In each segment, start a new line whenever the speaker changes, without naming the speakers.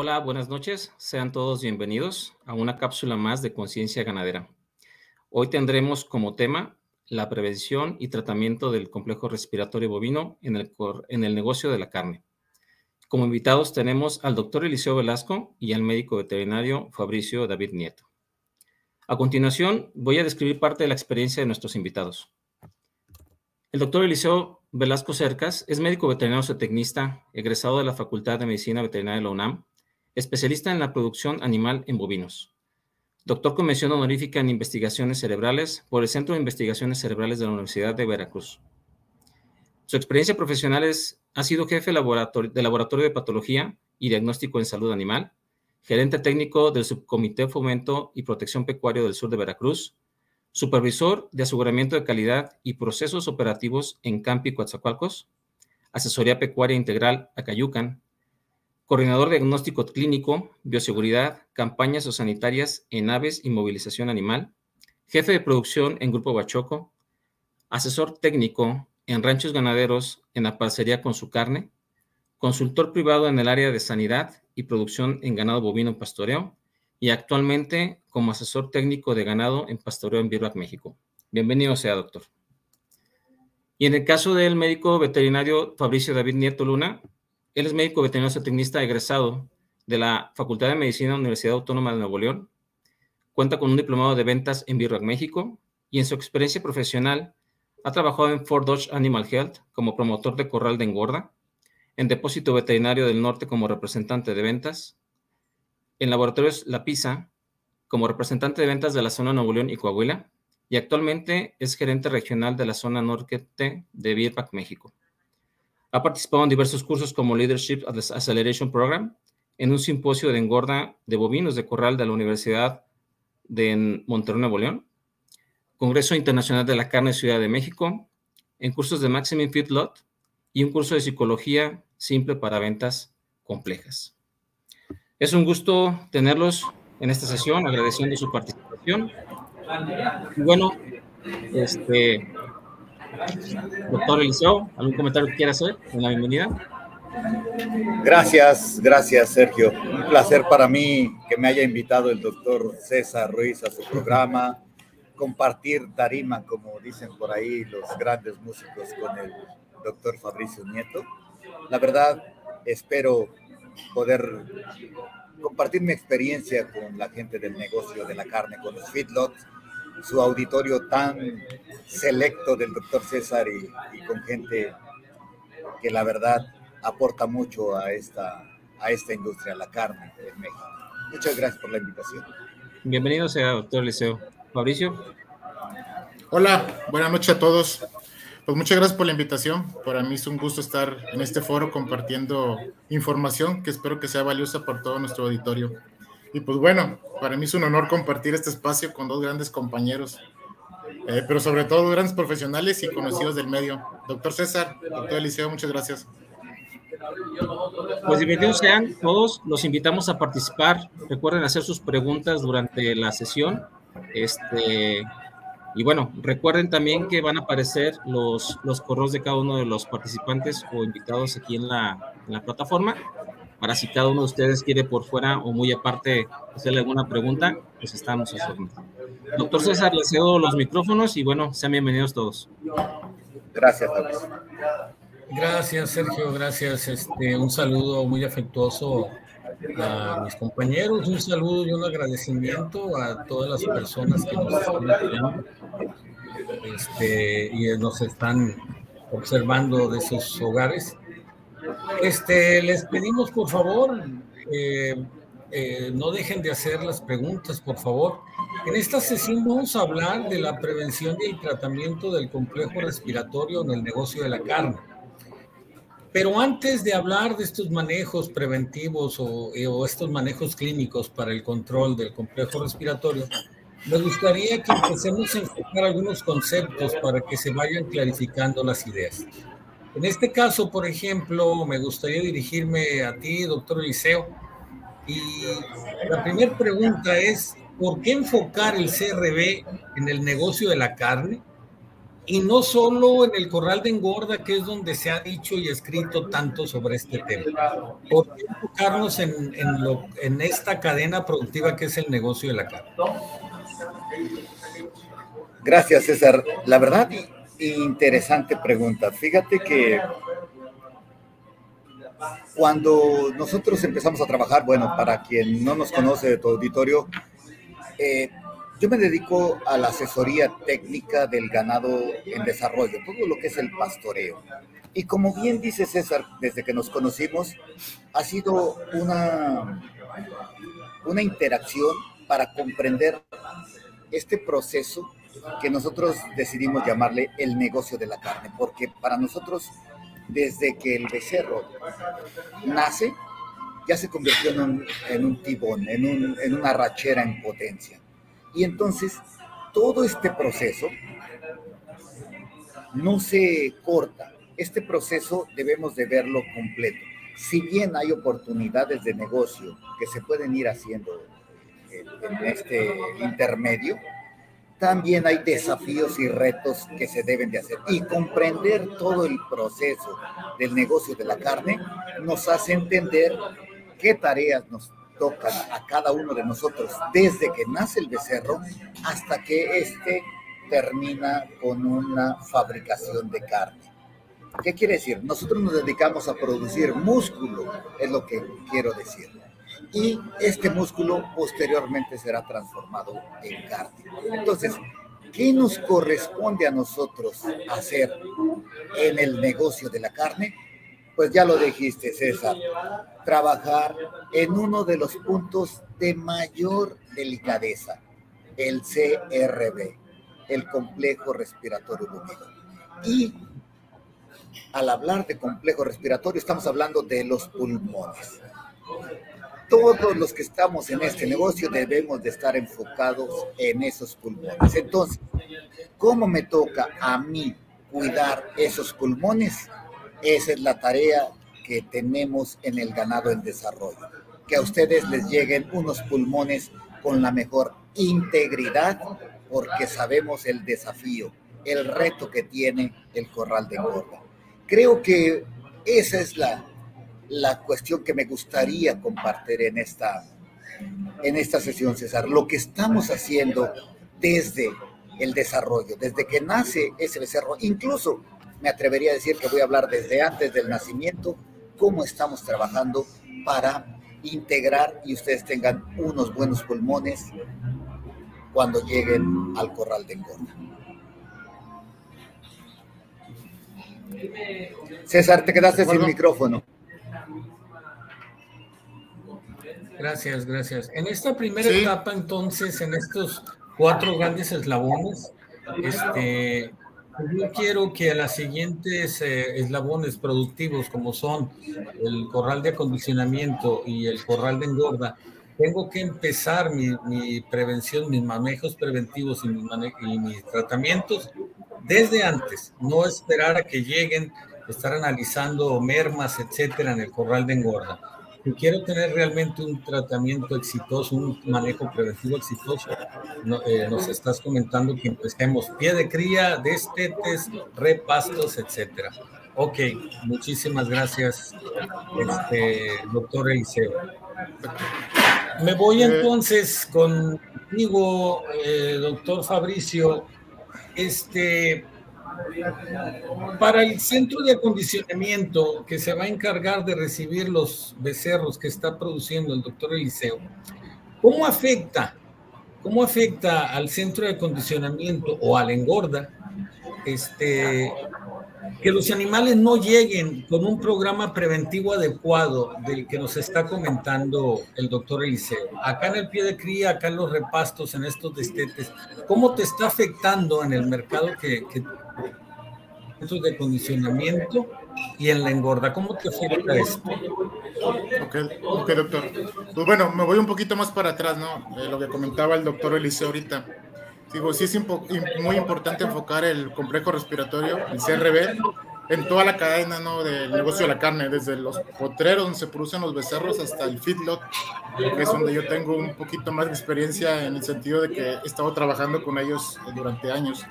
Hola, buenas noches. Sean todos bienvenidos a una cápsula más de conciencia ganadera. Hoy tendremos como tema la prevención y tratamiento del complejo respiratorio bovino en el, en el negocio de la carne. Como invitados tenemos al doctor Eliseo Velasco y al médico veterinario Fabricio David Nieto. A continuación, voy a describir parte de la experiencia de nuestros invitados. El doctor Eliseo Velasco Cercas es médico veterinario zootecnista, egresado de la Facultad de Medicina Veterinaria de la UNAM especialista en la producción animal en bovinos. Doctor con mención honorífica en investigaciones cerebrales por el Centro de Investigaciones Cerebrales de la Universidad de Veracruz. Su experiencia profesional es, ha sido jefe de laboratorio de patología y diagnóstico en salud animal, gerente técnico del Subcomité Fomento y Protección Pecuario del Sur de Veracruz, supervisor de aseguramiento de calidad y procesos operativos en Campi Coatzacoalcos, asesoría pecuaria integral Acayucan, coordinador de diagnóstico clínico, bioseguridad, campañas o sanitarias en aves y movilización animal, jefe de producción en Grupo Bachoco, asesor técnico en ranchos ganaderos en la parcería con su carne, consultor privado en el área de sanidad y producción en ganado bovino pastoreo y actualmente como asesor técnico de ganado en pastoreo en Birbac, México. Bienvenido sea, doctor. Y en el caso del médico veterinario Fabricio David Nieto Luna, él es médico veterinario zootecnista egresado de la Facultad de Medicina de la Universidad Autónoma de Nuevo León. Cuenta con un diplomado de ventas en Birrac, México, y en su experiencia profesional ha trabajado en Fort Dodge Animal Health como promotor de corral de engorda, en Depósito Veterinario del Norte como representante de ventas, en Laboratorios La Pisa como representante de ventas de la zona Nuevo León y Coahuila, y actualmente es gerente regional de la zona norte de Birbac, México. Ha participado en diversos cursos como Leadership Acceleration Program, en un simposio de engorda de bovinos de corral de la Universidad de Monterrey, Nuevo León, Congreso Internacional de la Carne Ciudad de México, en cursos de Maximum Feedlot y un curso de psicología simple para ventas complejas. Es un gusto tenerlos en esta sesión, agradeciendo su participación. Bueno, este, Doctor Eliseo, ¿algún comentario que quiera hacer en la bienvenida?
Gracias, gracias Sergio. Un placer para mí que me haya invitado el doctor César Ruiz a su programa, compartir tarima, como dicen por ahí los grandes músicos, con el doctor Fabricio Nieto. La verdad, espero poder compartir mi experiencia con la gente del negocio de la carne, con los feedlots su auditorio tan selecto del doctor César y, con gente que la verdad aporta mucho a esta, a esta industria, la carne en México. Muchas gracias por la invitación.
Bienvenido sea doctor Liceo. Fabricio.
Hola, buenas noches a todos. Pues muchas gracias por la invitación. Para mí es un gusto estar en este foro compartiendo información que espero que sea valiosa para todo nuestro auditorio. Y pues bueno, para mí es un honor compartir este espacio con dos grandes compañeros, eh, pero sobre todo grandes profesionales y conocidos del medio. Doctor César, doctor Eliseo, muchas gracias.
Pues bienvenidos sean todos, los invitamos a participar. Recuerden hacer sus preguntas durante la sesión. Este, y bueno, recuerden también que van a aparecer los, los correos de cada uno de los participantes o invitados aquí en la, en la plataforma para si cada uno de ustedes quiere por fuera o muy aparte hacerle alguna pregunta, pues estamos a su Doctor César, le cedo los micrófonos y bueno, sean bienvenidos todos.
Gracias,
Gracias, Sergio, gracias. Este, un saludo muy afectuoso a mis compañeros, un saludo y un agradecimiento a todas las personas que nos están este, y nos están observando de sus hogares. Este, les pedimos por favor, eh, eh, no dejen de hacer las preguntas, por favor. En esta sesión vamos a hablar de la prevención y el tratamiento del complejo respiratorio en el negocio de la carne. Pero antes de hablar de estos manejos preventivos o, eh, estos manejos clínicos para el control del complejo respiratorio, me gustaría que empecemos a enfocar algunos conceptos para que se vayan clarificando las ideas. En este caso, por ejemplo, me gustaría dirigirme a ti, doctor Eliseo, y la primera pregunta es, ¿por qué enfocar el CRB en el negocio de la carne? y no solo en el corral de engorda, que es donde se ha dicho y escrito tanto sobre este tema. ¿Por qué enfocarnos en, en, lo, en esta cadena productiva que es el negocio de la carne?
Gracias, César. La verdad, interesante pregunta. Fíjate que cuando nosotros empezamos a trabajar, bueno, para quien no nos conoce de tu auditorio, eh, yo me dedico a la asesoría técnica del ganado en desarrollo, todo lo que es el pastoreo. Y como bien dice César, desde que nos conocimos, ha sido una, una interacción para comprender este proceso que nosotros decidimos llamarle el negocio de la carne, porque para nosotros, desde que el becerro nace, ya se convirtió en un, tibón, en una rachera en potencia. Y entonces todo este proceso no se corta. Este proceso debemos de verlo completo. Si bien hay oportunidades de negocio que se pueden ir haciendo en, este intermedio, también hay desafíos y retos que se deben de hacer. Y comprender todo el proceso del negocio de la carne nos hace entender qué tareas nos tocan a cada uno de nosotros desde que nace el becerro hasta que éste termina con una fabricación de carne. ¿Qué quiere decir? Nosotros nos dedicamos a producir músculo, es lo que quiero decir. Y este músculo posteriormente será transformado en carne. Entonces, ¿qué nos corresponde a nosotros hacer en el negocio de la carne? Pues ya lo dijiste, César, trabajar en uno de los puntos de mayor delicadeza, el CRB, el complejo respiratorio bovino. Y al hablar de complejo respiratorio, estamos hablando de los pulmones. Todos los que estamos en este negocio debemos de estar enfocados en esos pulmones. Entonces, ¿cómo me toca a mí cuidar esos pulmones? Esa es la tarea que tenemos en el ganado en desarrollo. Que a ustedes les lleguen unos pulmones con la mejor integridad, porque sabemos el desafío, el reto que tiene el corral de engorda. Creo que esa es la, la cuestión que me gustaría compartir en esta, en esta sesión, César. Lo que estamos haciendo desde el desarrollo, desde que nace ese becerro, incluso me atrevería a decir que voy a hablar desde antes del nacimiento, cómo estamos trabajando para integrar y ustedes tengan unos buenos pulmones cuando lleguen al corral de engorda. César, te quedaste sin micrófono.
Gracias, gracias. En esta primera etapa, entonces, en estos cuatro grandes eslabones, este, yo quiero que a las siguientes eh, eslabones productivos, como son el corral de acondicionamiento y el corral de engorda, tengo que empezar mi, prevención, mis manejos preventivos y mis, y mis tratamientos desde antes, no esperar a que lleguen, estar analizando mermas, etcétera, en el corral de engorda quiero tener realmente un tratamiento exitoso, un manejo preventivo exitoso, eh, nos estás comentando que empecemos pie de cría, destetes, repastos, etcétera. Ok, muchísimas gracias, este, doctor Eliseo. Me voy entonces contigo, eh, doctor Fabricio. Este, para el centro de acondicionamiento que se va a encargar de recibir los becerros que está produciendo el doctor Eliseo, ¿cómo afecta, cómo afecta al centro de acondicionamiento o a la engorda este, que los animales no lleguen con un programa preventivo adecuado del que nos está comentando el doctor Eliseo. Acá en el pie de cría, acá en los repastos, en estos destetes, ¿cómo te está afectando en el mercado que, que de condicionamiento y en la engorda. ¿Cómo te afecta esto?
Ok, ok, doctor. Pues bueno, me voy un poquito más para atrás, ¿no? lo que comentaba el doctor Eliseo ahorita. Digo, sí es muy importante enfocar el complejo respiratorio, el CRB, en toda la cadena ¿no? del negocio de la carne, desde los potreros donde se producen los becerros hasta el feedlot, que es donde yo tengo un poquito más de experiencia en el sentido de que he estado trabajando con ellos durante años.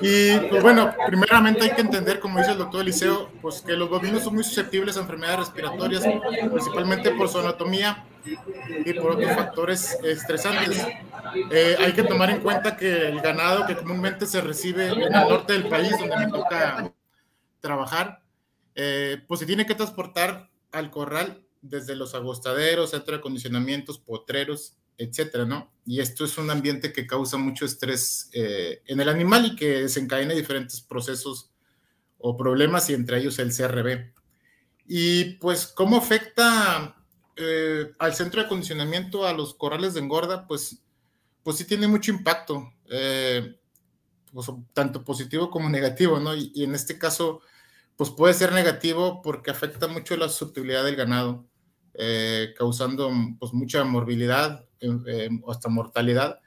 Y pues bueno, primeramente hay que entender, como dice el doctor Eliseo, pues que los bovinos son muy susceptibles a enfermedades respiratorias, principalmente por su anatomía y por otros factores estresantes. Eh, hay que tomar en cuenta que el ganado que comúnmente se recibe en el norte del país, donde me toca trabajar, eh, pues se tiene que transportar al corral desde los agostaderos, centro de acondicionamientos, potreros, etcétera, ¿no? Y esto es un ambiente que causa mucho estrés eh, en el animal y que desencadena diferentes procesos o problemas y entre ellos el CRB. Y pues, ¿cómo afecta eh, al centro de acondicionamiento, a los corrales de engorda? Pues, pues sí tiene mucho impacto, eh, pues, tanto positivo como negativo, ¿no? Y, en este caso, pues puede ser negativo porque afecta mucho la susceptibilidad del ganado. Causando pues mucha morbilidad, eh, hasta mortalidad,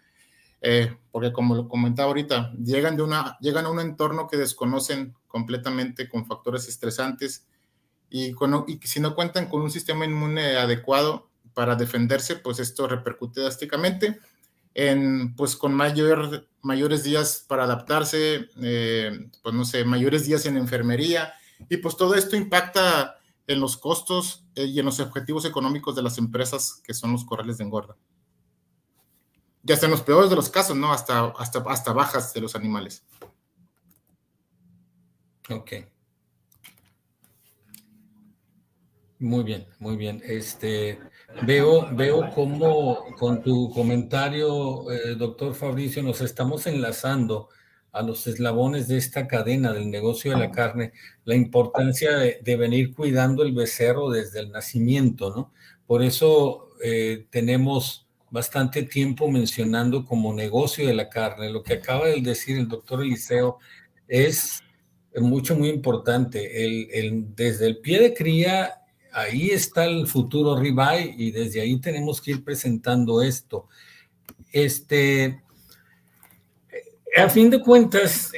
eh, porque como lo comentaba ahorita, llegan, de una, llegan a un entorno que desconocen completamente con factores estresantes y, y si no cuentan con un sistema inmune adecuado para defenderse, pues esto repercute drásticamente en, pues con mayor, mayores días para adaptarse, eh, pues no sé, mayores días en enfermería, y pues todo esto impacta en los costos y en los objetivos económicos de las empresas que son los corrales de engorda ya hasta en los peores de los casos, ¿no? Hasta, hasta, hasta bajas de los animales.
Ok. Muy bien, muy bien. Este, veo, veo cómo con tu comentario, eh, doctor Fabricio, nos estamos enlazando a los eslabones de esta cadena del negocio de la carne, la importancia de, venir cuidando el becerro desde el nacimiento, ¿no? Por eso eh, tenemos bastante tiempo mencionando como negocio de la carne. Lo que acaba de decir el doctor Eliseo es mucho, muy importante. El, desde el pie de cría, ahí está el futuro ribeye y desde ahí tenemos que ir presentando esto. Este, a fin de cuentas,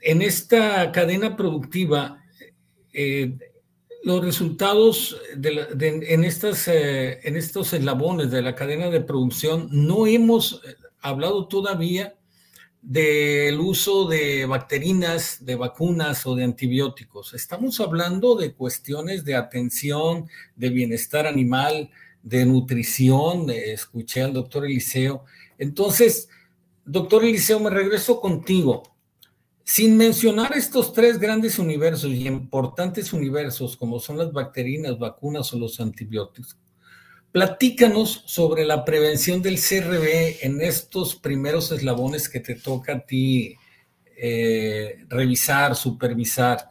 en esta cadena productiva, eh, los resultados en, estas, eh, en estos eslabones de la cadena de producción, no hemos eh, hablado todavía del uso de bacterinas, de vacunas o de antibióticos. Estamos hablando de cuestiones de atención, de bienestar animal, de nutrición. Escuché al doctor Eliseo. Entonces, doctor Eliseo, me regreso contigo sin mencionar estos tres grandes universos y importantes universos como son las bacterinas, vacunas o los antibióticos, platícanos sobre la prevención del CRB en estos primeros eslabones que te toca a ti eh, revisar, supervisar.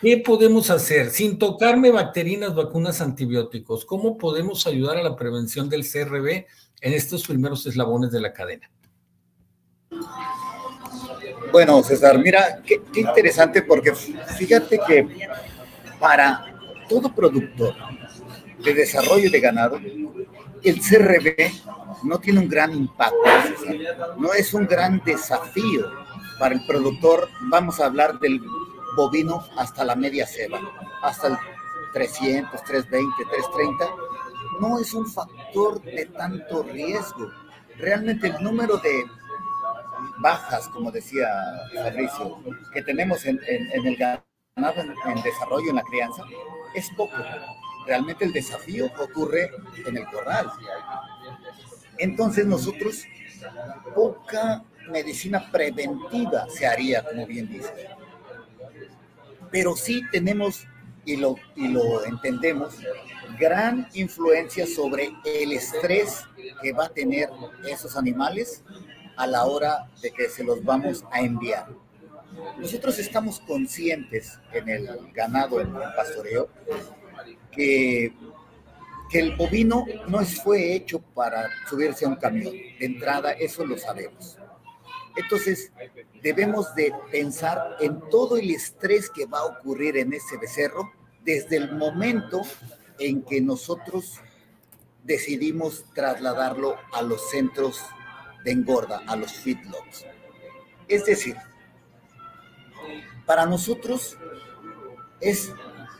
¿Qué podemos hacer sin tocarme bacterinas, vacunas, antibióticos? ¿Cómo podemos ayudar a la prevención del CRB en estos primeros eslabones de la cadena?
Bueno, César, mira, qué, interesante porque fíjate que para todo productor de desarrollo de ganado, el CRB no tiene un gran impacto, no es un gran desafío para el productor, vamos a hablar del bovino hasta la media ceba, hasta el 300, 320, 330, no es un factor de tanto riesgo. Realmente el número de bajas, como decía Fabricio, que tenemos en, el ganado en, desarrollo, en la crianza, es poco. Realmente el desafío ocurre en el corral. Entonces nosotros, poca medicina preventiva se haría, como bien dice. Pero sí tenemos, y lo, y lo entendemos, gran influencia sobre el estrés que va a tener esos animales a la hora de que se los vamos a enviar. Nosotros estamos conscientes en el ganado, en el pastoreo, que, que el bovino no fue hecho para subirse a un camión. De entrada, eso lo sabemos. Entonces, debemos de pensar en todo el estrés que va a ocurrir en ese becerro desde el momento en que nosotros decidimos trasladarlo a los centros de engorda a los feedlots. Es decir, para nosotros es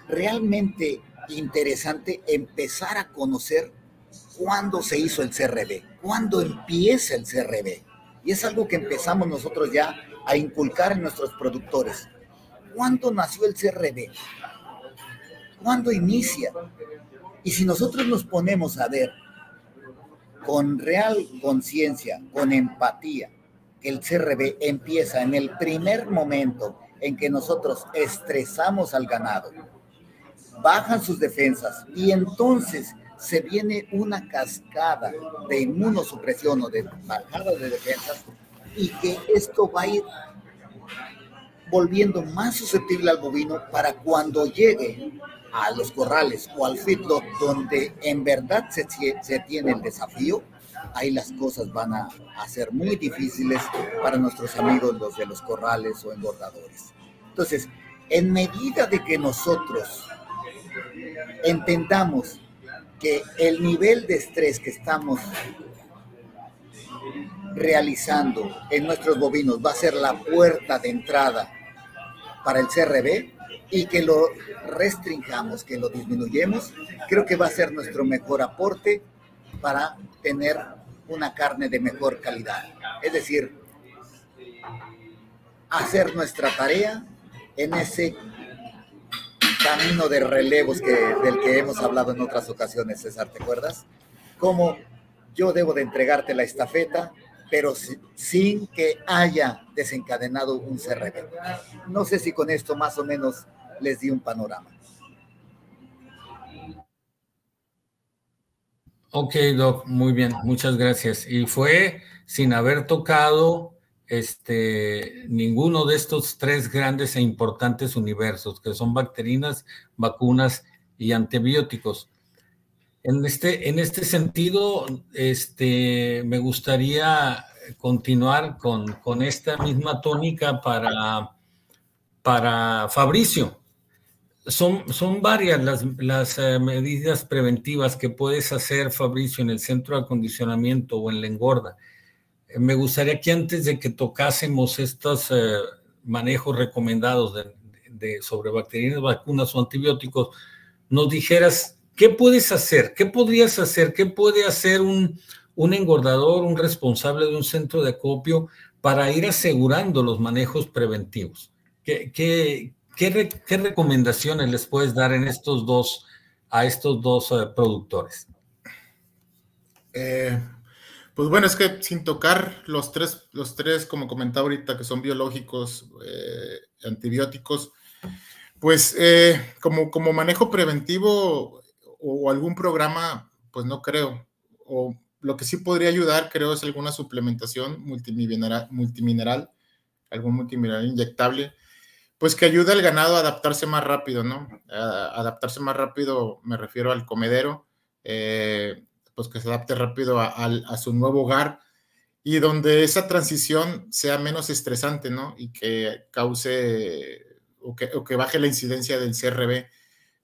realmente interesante empezar a conocer cuándo se hizo el CRB, cuándo empieza el CRB. Y es algo que empezamos nosotros ya a inculcar en nuestros productores. ¿Cuándo nació el CRB? ¿Cuándo inicia? Y si nosotros nos ponemos a ver con real conciencia, con empatía, que el CRB empieza en el primer momento en que nosotros estresamos al ganado, bajan sus defensas y entonces se viene una cascada de inmunosupresión o de bajada de defensas y que esto va a ir volviendo más susceptible al bovino para cuando llegue a los corrales o al feedlot donde en verdad se, tiene el desafío, ahí las cosas van a, a, ser muy difíciles para nuestros amigos los de los corrales o engordadores. Entonces, en medida de que nosotros entendamos que el nivel de estrés que estamos realizando en nuestros bovinos va a ser la puerta de entrada para el CRB, y que lo restringamos, que lo disminuyemos, creo que va a ser nuestro mejor aporte para tener una carne de mejor calidad. Es decir, hacer nuestra tarea en ese camino de relevos que, del que hemos hablado en otras ocasiones, César, ¿te acuerdas? Cómo yo debo de entregarte la estafeta, pero sin que haya desencadenado un CRB. No sé si con esto más o menos les di un panorama.
Ok, Doc, muy bien, muchas gracias. Y fue sin haber tocado este, ninguno de estos tres grandes e importantes universos, que son bacterinas, vacunas y antibióticos. En este, en este sentido, este, me gustaría continuar con, con esta misma tónica para, para Fabricio son, son varias las, las eh, medidas preventivas que puedes hacer, Fabricio, en el centro de acondicionamiento o en la engorda. Eh, me gustaría que antes de que tocásemos estos eh, manejos recomendados de, sobre bacterias, vacunas o antibióticos, nos dijeras qué puedes hacer, qué podrías hacer, qué puede hacer un, un engordador, un responsable de un centro de acopio para ir asegurando los manejos preventivos. ¿Qué, qué, ¿Qué, recomendaciones les puedes dar en estos dos, a estos dos eh, productores?
Eh, pues bueno, es que sin tocar los tres, los tres, como comentaba ahorita, que son biológicos, eh, antibióticos, pues como, como manejo preventivo o, algún programa, pues no creo. O lo que sí podría ayudar, creo, es alguna suplementación multimineral algún multimineral inyectable pues que ayuda al ganado a adaptarse más rápido, ¿no? adaptarse más rápido, me refiero al comedero, eh, pues que se adapte rápido a, su nuevo hogar y donde esa transición sea menos estresante, ¿no? Y que cause o que, baje la incidencia del CRB.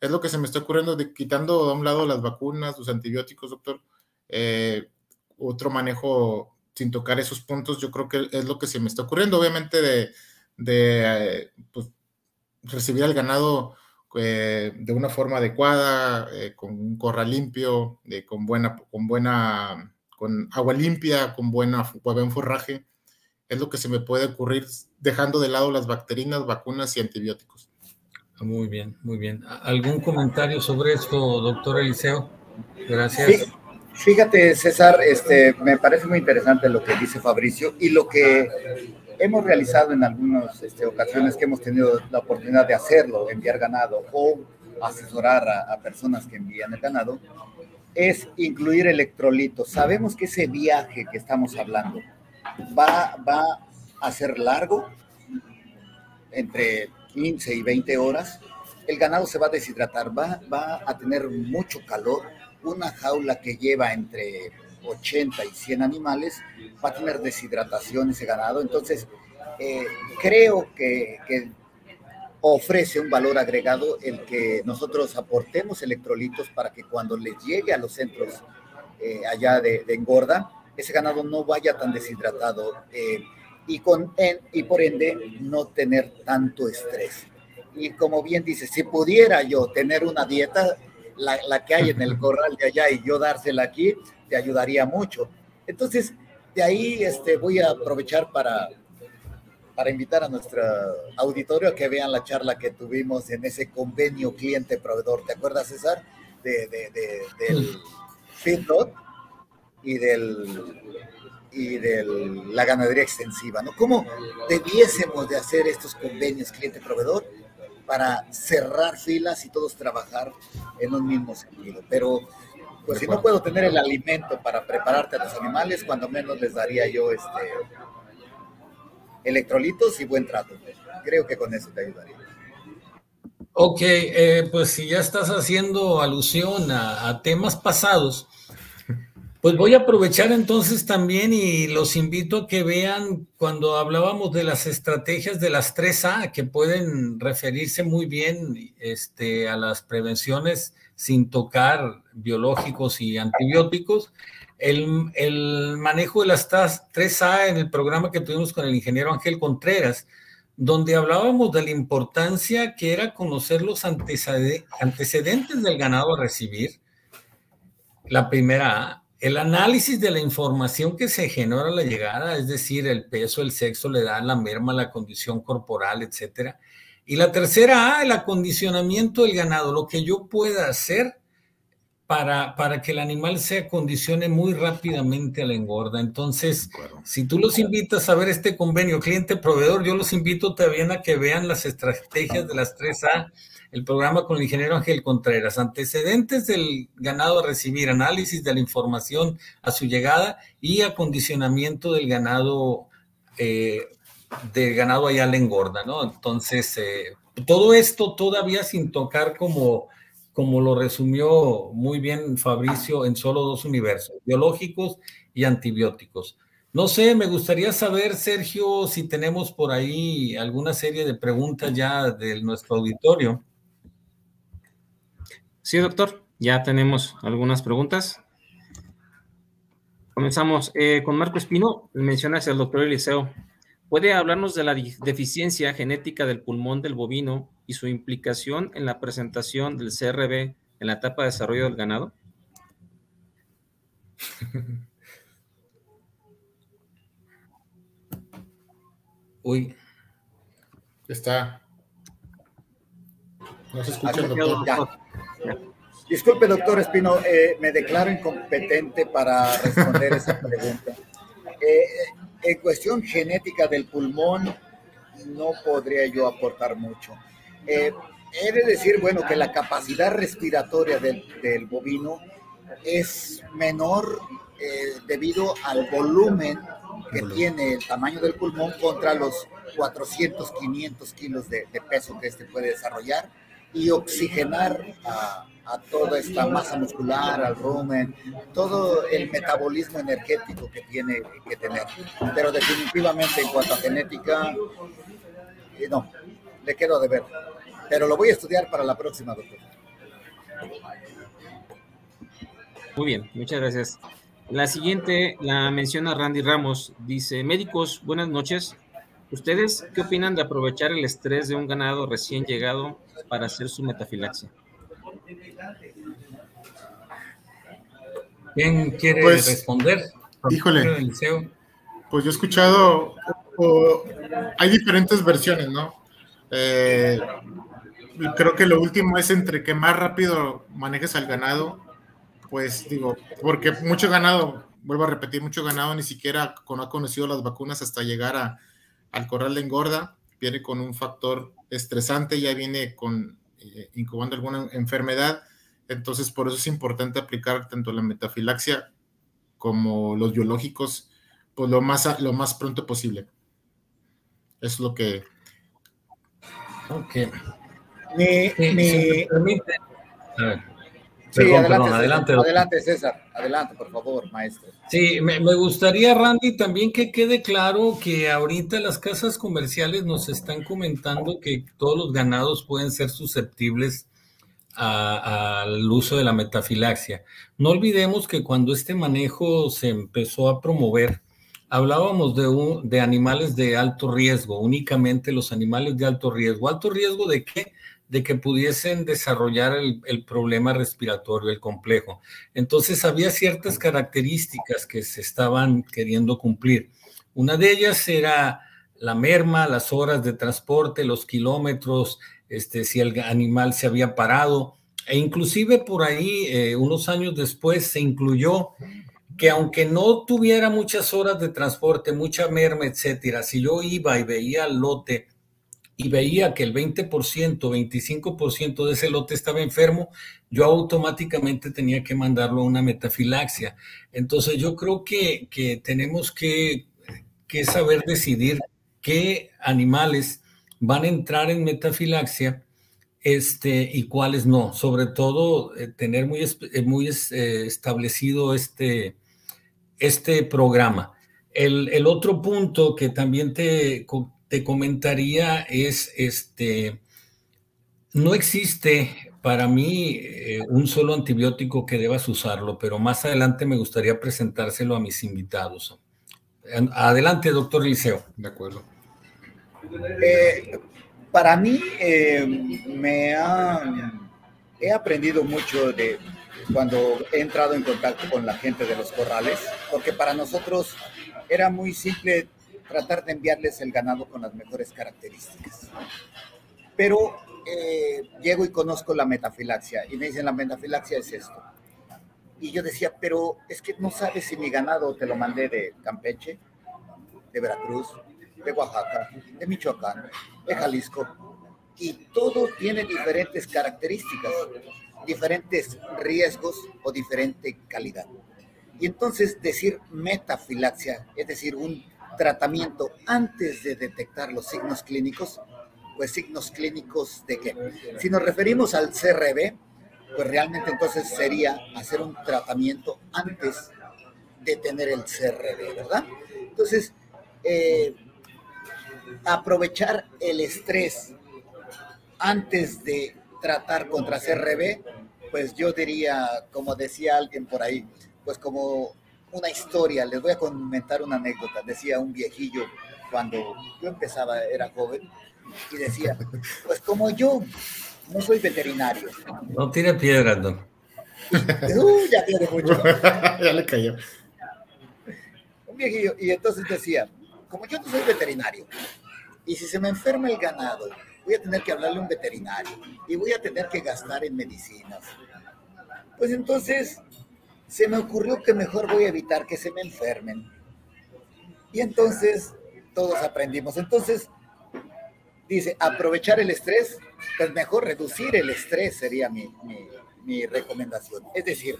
Es lo que se me está ocurriendo, de, quitando de un lado las vacunas, los antibióticos, doctor, eh, otro manejo sin tocar esos puntos, yo creo que es lo que se me está ocurriendo, obviamente de de pues, recibir al ganado eh, de una forma adecuada, eh, con un corral limpio, con, buena, con buena, con agua limpia, con buena, buen forraje, es lo que se me puede ocurrir dejando de lado las bacterinas, vacunas y antibióticos.
Muy bien, muy bien. ¿Algún comentario sobre esto, doctor Eliseo? Gracias.
fíjate, César, este, me parece muy interesante lo que dice Fabricio y lo que hemos realizado en algunas este, ocasiones que hemos tenido la oportunidad de hacerlo, enviar ganado o asesorar a, personas que envían el ganado, es incluir electrolitos. Sabemos que ese viaje que estamos hablando va, va a ser largo, entre 15 y 20 horas. El ganado se va a deshidratar, va, va a tener mucho calor. Una jaula que lleva entre 80 y 100 animales, va a tener deshidratación ese ganado. Entonces, eh, creo que, ofrece un valor agregado el que nosotros aportemos electrolitos para que cuando les llegue a los centros eh, allá de, engorda, ese ganado no vaya tan deshidratado eh, y, con, y por ende no tener tanto estrés. Y como bien dice, si pudiera yo tener una dieta, la, la que hay en el corral de allá y yo dársela aquí, te ayudaría mucho. Entonces, de ahí este, voy a aprovechar para, para invitar a nuestro auditorio a que vean la charla que tuvimos en ese convenio cliente-proveedor. ¿Te acuerdas, César? De, de, de, del feedlot y del y de la ganadería extensiva, ¿no? ¿Cómo debiésemos de hacer estos convenios cliente-proveedor para cerrar filas y todos trabajar en un mismo sentido? Pero, pues si no puedo tener el alimento para prepararte a los animales, cuando menos les daría yo este electrolitos y buen trato. Creo que con eso te ayudaría.
Ok, eh, pues si ya estás haciendo alusión a temas pasados, pues voy a aprovechar entonces también y los invito a que vean cuando hablábamos de las estrategias de las 3A, que pueden referirse muy bien este, a las prevenciones sin tocar biológicos y antibióticos. El, el manejo de las 3A en el programa que tuvimos con el ingeniero Ángel Contreras, donde hablábamos de la importancia que era conocer los antecedentes del ganado a recibir, la primera A el análisis de la información que se genera a la llegada, es decir, el peso, el sexo, la edad, la merma, la condición corporal, etcétera. Y la tercera A, el acondicionamiento del ganado, lo que yo pueda hacer para, para que el animal se acondicione muy rápidamente a la engorda. Entonces, si tú los invitas a ver este convenio cliente-proveedor, yo los invito también a que vean las estrategias de las tres A el programa con el ingeniero Ángel Contreras. Antecedentes del ganado a recibir, análisis de la información a su llegada y acondicionamiento del ganado, eh, del ganado allá la engorda, ¿no? Entonces, eh, todo esto todavía sin tocar como, como lo resumió muy bien Fabricio en solo dos universos, biológicos y antibióticos. No sé, me gustaría saber, Sergio, si tenemos por ahí alguna serie de preguntas ya de nuestro auditorio.
Sí, doctor, ya tenemos algunas preguntas. Comenzamos eh, con Marco Espino. Mencionas al doctor Eliseo. ¿Puede hablarnos de la deficiencia genética del pulmón del bovino y su implicación en la presentación del CRB en la etapa de desarrollo del ganado?
Uy. Está. No se escucha, doctor.
Disculpe, doctor Espino, eh, me declaro incompetente para responder esa pregunta. Eh, en cuestión genética del pulmón, no podría yo aportar mucho. Eh, he de decir, bueno, que la capacidad respiratoria del, del bovino es menor debido al volumen que tiene el tamaño del pulmón contra los 400, 500 kilos de, de peso que este puede desarrollar y oxigenar a, toda esta masa muscular, al rumen, todo el metabolismo energético que tiene que tener. Pero definitivamente en cuanto a genética, eh, no, le quedo de ver. Pero lo voy a estudiar para la próxima, doctor.
Muy bien, muchas gracias. La siguiente la menciona Randy Ramos. Dice, médicos, buenas noches. ¿Ustedes qué opinan de aprovechar el estrés de un ganado recién llegado para hacer su metafilaxia?
¿Quién quiere pues, responder?
Híjole. Pues yo he escuchado, hay diferentes versiones, ¿no? Eh, creo que lo último es entre que más rápido manejes al ganado, pues digo, porque mucho ganado, vuelvo a repetir, mucho ganado ni siquiera no ha conocido las vacunas hasta llegar a, al corral de engorda, viene con un factor estresante, ya viene con incubando alguna enfermedad, entonces por eso es importante aplicar tanto la metafilaxia como los biológicos, pues lo más, lo más pronto posible. Es lo que...
Ok.
Me, permite. A ver. Sí, adelante, adelante, César. Adelante, por favor, maestro.
Sí, me, gustaría, Randy, también que quede claro que ahorita las casas comerciales nos están comentando que todos los ganados pueden ser susceptibles al uso de la metafilaxia. No olvidemos que cuando este manejo se empezó a promover, hablábamos de, de animales de alto riesgo, únicamente los animales de alto riesgo. ¿Alto riesgo de qué? De que pudiesen desarrollar el, problema respiratorio, el complejo. Entonces había ciertas características que se estaban queriendo cumplir. Una de ellas era la merma, las horas de transporte, los kilómetros, este, si el animal se había parado, e inclusive por ahí, eh, unos años después, se incluyó que aunque no tuviera muchas horas de transporte, mucha merma, etcétera, si yo iba y veía el lote y veía que el 20%, 25% de ese lote estaba enfermo, yo automáticamente tenía que mandarlo a una metafilaxia. Entonces yo creo que, tenemos que, saber decidir qué animales van a entrar en metafilaxia este, y cuáles no. Sobre todo, eh, tener muy, eh, muy eh, establecido este, este programa. El, el, otro punto que también te, te comentaría es, este, no existe para mí eh, un solo antibiótico que debas usarlo, pero más adelante me gustaría presentárselo a mis invitados. Adelante, doctor Liceo.
De acuerdo.
Eh, para mí, eh, me ha, he aprendido mucho de cuando he entrado en contacto con la gente de los corrales, porque para nosotros era muy simple tratar de enviarles el ganado con las mejores características. Pero eh, llego y conozco la metafilaxia y me dicen la metafilaxia es esto. Y yo decía, pero es que no sabes si mi ganado te lo mandé de Campeche, de Veracruz, de Oaxaca, de Michoacán, de Jalisco. Y todo tiene diferentes características, diferentes riesgos o diferente calidad. Y entonces decir metafilaxia, es decir, un tratamiento antes de detectar los signos clínicos, pues signos clínicos de qué? Si nos referimos al CRB, pues realmente entonces sería hacer un tratamiento antes de tener el CRB, ¿verdad? Entonces, eh, aprovechar el estrés antes de tratar contra CRB, pues yo diría, como decía alguien por ahí, pues como una historia, les voy a comentar una anécdota. Decía un viejillo cuando yo empezaba, era joven, y decía, pues como yo no soy veterinario.
No tiene piedra, no.
Uh, ya tiene mucho.
ya le cayó.
Un viejillo, y entonces decía, como yo no soy veterinario, y si se me enferma el ganado, voy a tener que hablarle a un veterinario, y voy a tener que gastar en medicinas. Pues entonces se me ocurrió que mejor voy a evitar que se me enfermen. Y entonces todos aprendimos. Entonces, dice, aprovechar el estrés, pues mejor reducir el estrés sería mi, mi, recomendación. Es decir,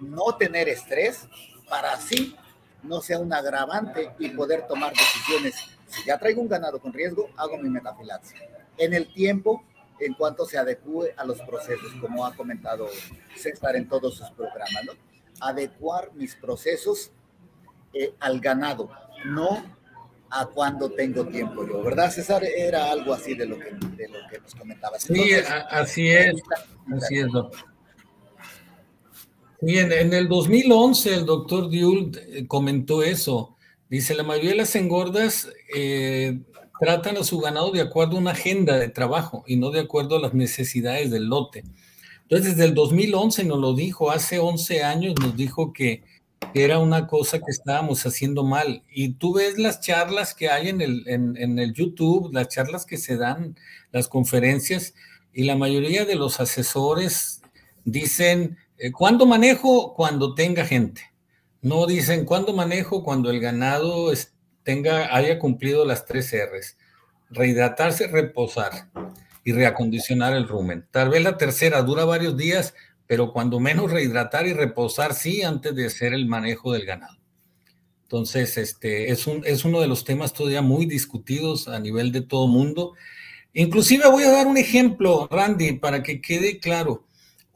no tener estrés para así no sea un agravante y poder tomar decisiones. Si ya traigo un ganado con riesgo, hago mi metafilaxia. En el tiempo, en cuanto se adecue a los procesos, como ha comentado César en todos sus programas, ¿no? Adecuar mis procesos eh, al ganado, no a cuando tengo tiempo yo, ¿verdad, César? Era algo así de lo que, de lo que nos comentabas.
sí, así es, así es, doctor. Sí, en, el 2011 el doctor Diul eh, comentó eso. Dice, la mayoría de las engordas eh, tratan a su ganado de acuerdo a una agenda de trabajo y no de acuerdo a las necesidades del lote. Entonces, desde el 2011 nos lo dijo, hace 11 años nos dijo que era una cosa que estábamos haciendo mal. Y tú ves las charlas que hay en el, en, el YouTube, las charlas que se dan, las conferencias, y la mayoría de los asesores dicen, eh, ¿cuándo manejo? Cuando tenga gente. No dicen, ¿cuándo manejo? Cuando el ganado tenga, haya cumplido las tres R's. Rehidratarse, reposar y reacondicionar el rumen. Tal vez la tercera dura varios días, pero cuando menos rehidratar y reposar sí antes de hacer el manejo del ganado. Entonces, este es, un, es uno de los temas todavía muy discutidos a nivel de todo mundo. Inclusive voy a dar un ejemplo, Randy, para que quede claro.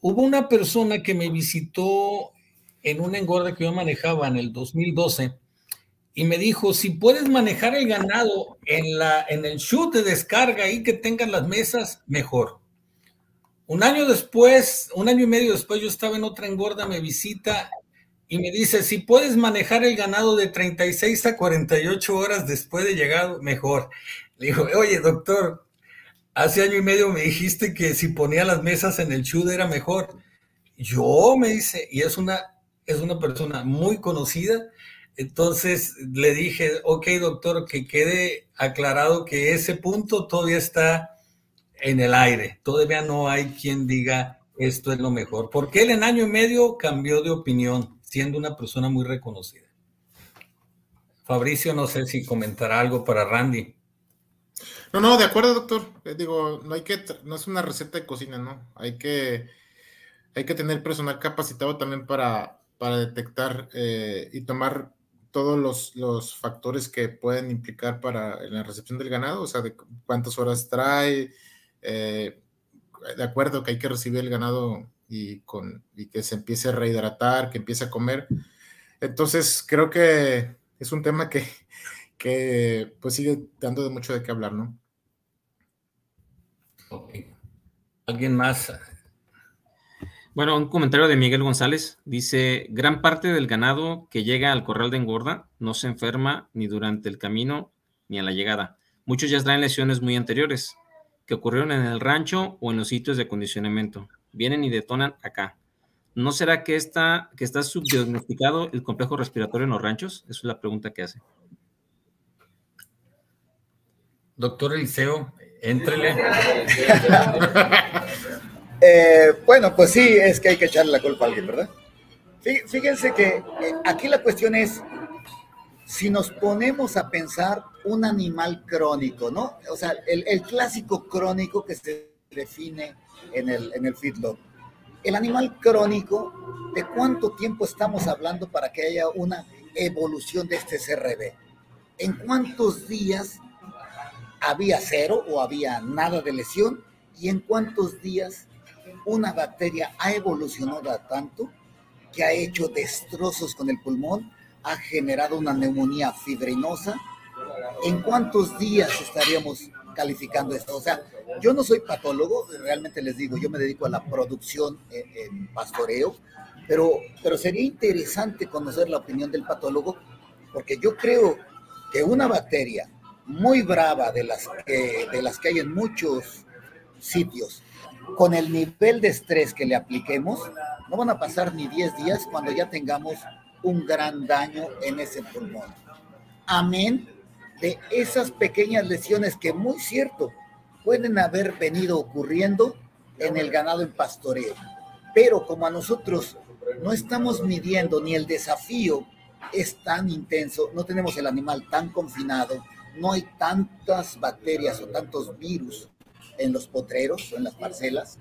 Hubo una persona que me visitó en una engorda que yo manejaba en el 2012 y me dijo, si puedes manejar el ganado en, la, en el shoot de descarga y que tengan las mesas, mejor. Un año después, un año y medio después, yo estaba en otra engorda, me visita y me dice, si puedes manejar el ganado de 36 a 48 horas después de llegado, mejor. Le digo, oye, doctor, hace año y medio me dijiste que si ponía las mesas en el chud era mejor. Yo me dice, y es una, es una persona muy conocida, entonces le dije, ok doctor, que quede aclarado que ese punto todavía está en el aire, todavía no hay quien diga esto es lo mejor, porque él en año y medio cambió de opinión, siendo una persona muy reconocida. Fabricio, no sé si comentará algo para Randy.
No, no, de acuerdo, doctor. Eh, digo, no hay que, no es una receta de cocina, ¿no? Hay que, hay que tener personal capacitado también para, para detectar eh, y tomar todos los, los, factores que pueden implicar para la recepción del ganado, o sea, de cuántas horas trae, eh, de acuerdo que hay que recibir el ganado y, con, y que se empiece a rehidratar, que empiece a comer. Entonces, creo que es un tema que, que pues sigue dando de mucho de qué hablar, ¿no?
¿Alguien más?
Bueno, un comentario de Miguel González dice, gran parte del ganado que llega al corral de engorda no se enferma ni durante el camino ni a la llegada. Muchos ya traen lesiones muy anteriores que ocurrieron en el rancho o en los sitios de acondicionamiento. Vienen y detonan acá. ¿No será que está, que está subdiagnosticado el complejo respiratorio en los ranchos? Esa es la pregunta que hace.
Doctor Eliseo, entrele.
Eh, bueno, pues sí, es que hay que echarle la culpa a alguien, ¿verdad? Fíjense que eh, aquí la cuestión es, si nos ponemos a pensar un animal crónico, ¿no? O sea, el, clásico crónico que se define en el, en el feedlot el animal crónico, ¿de cuánto tiempo estamos hablando para que haya una evolución de este CRB? ¿En cuántos días había cero o había nada de lesión? ¿Y en cuántos días una bacteria ha evolucionado tanto que ha hecho destrozos con el pulmón, ha generado una neumonía fibrinosa? ¿En cuántos días estaríamos calificando esto? O sea, yo no soy patólogo, realmente les digo, yo me dedico a la producción en, pastoreo, pero, pero sería interesante conocer la opinión del patólogo, porque yo creo que una bacteria muy brava de las que, de las que hay en muchos sitios, con el nivel de estrés que le apliquemos, no van a pasar ni 10 días cuando ya tengamos un gran daño en ese pulmón. Amén de esas pequeñas lesiones que, muy cierto, pueden haber venido ocurriendo en el ganado en pastoreo. Pero como a nosotros no estamos midiendo ni el desafío es tan intenso, no tenemos el animal tan confinado, no hay tantas bacterias o tantos virus en los potreros o en las parcelas,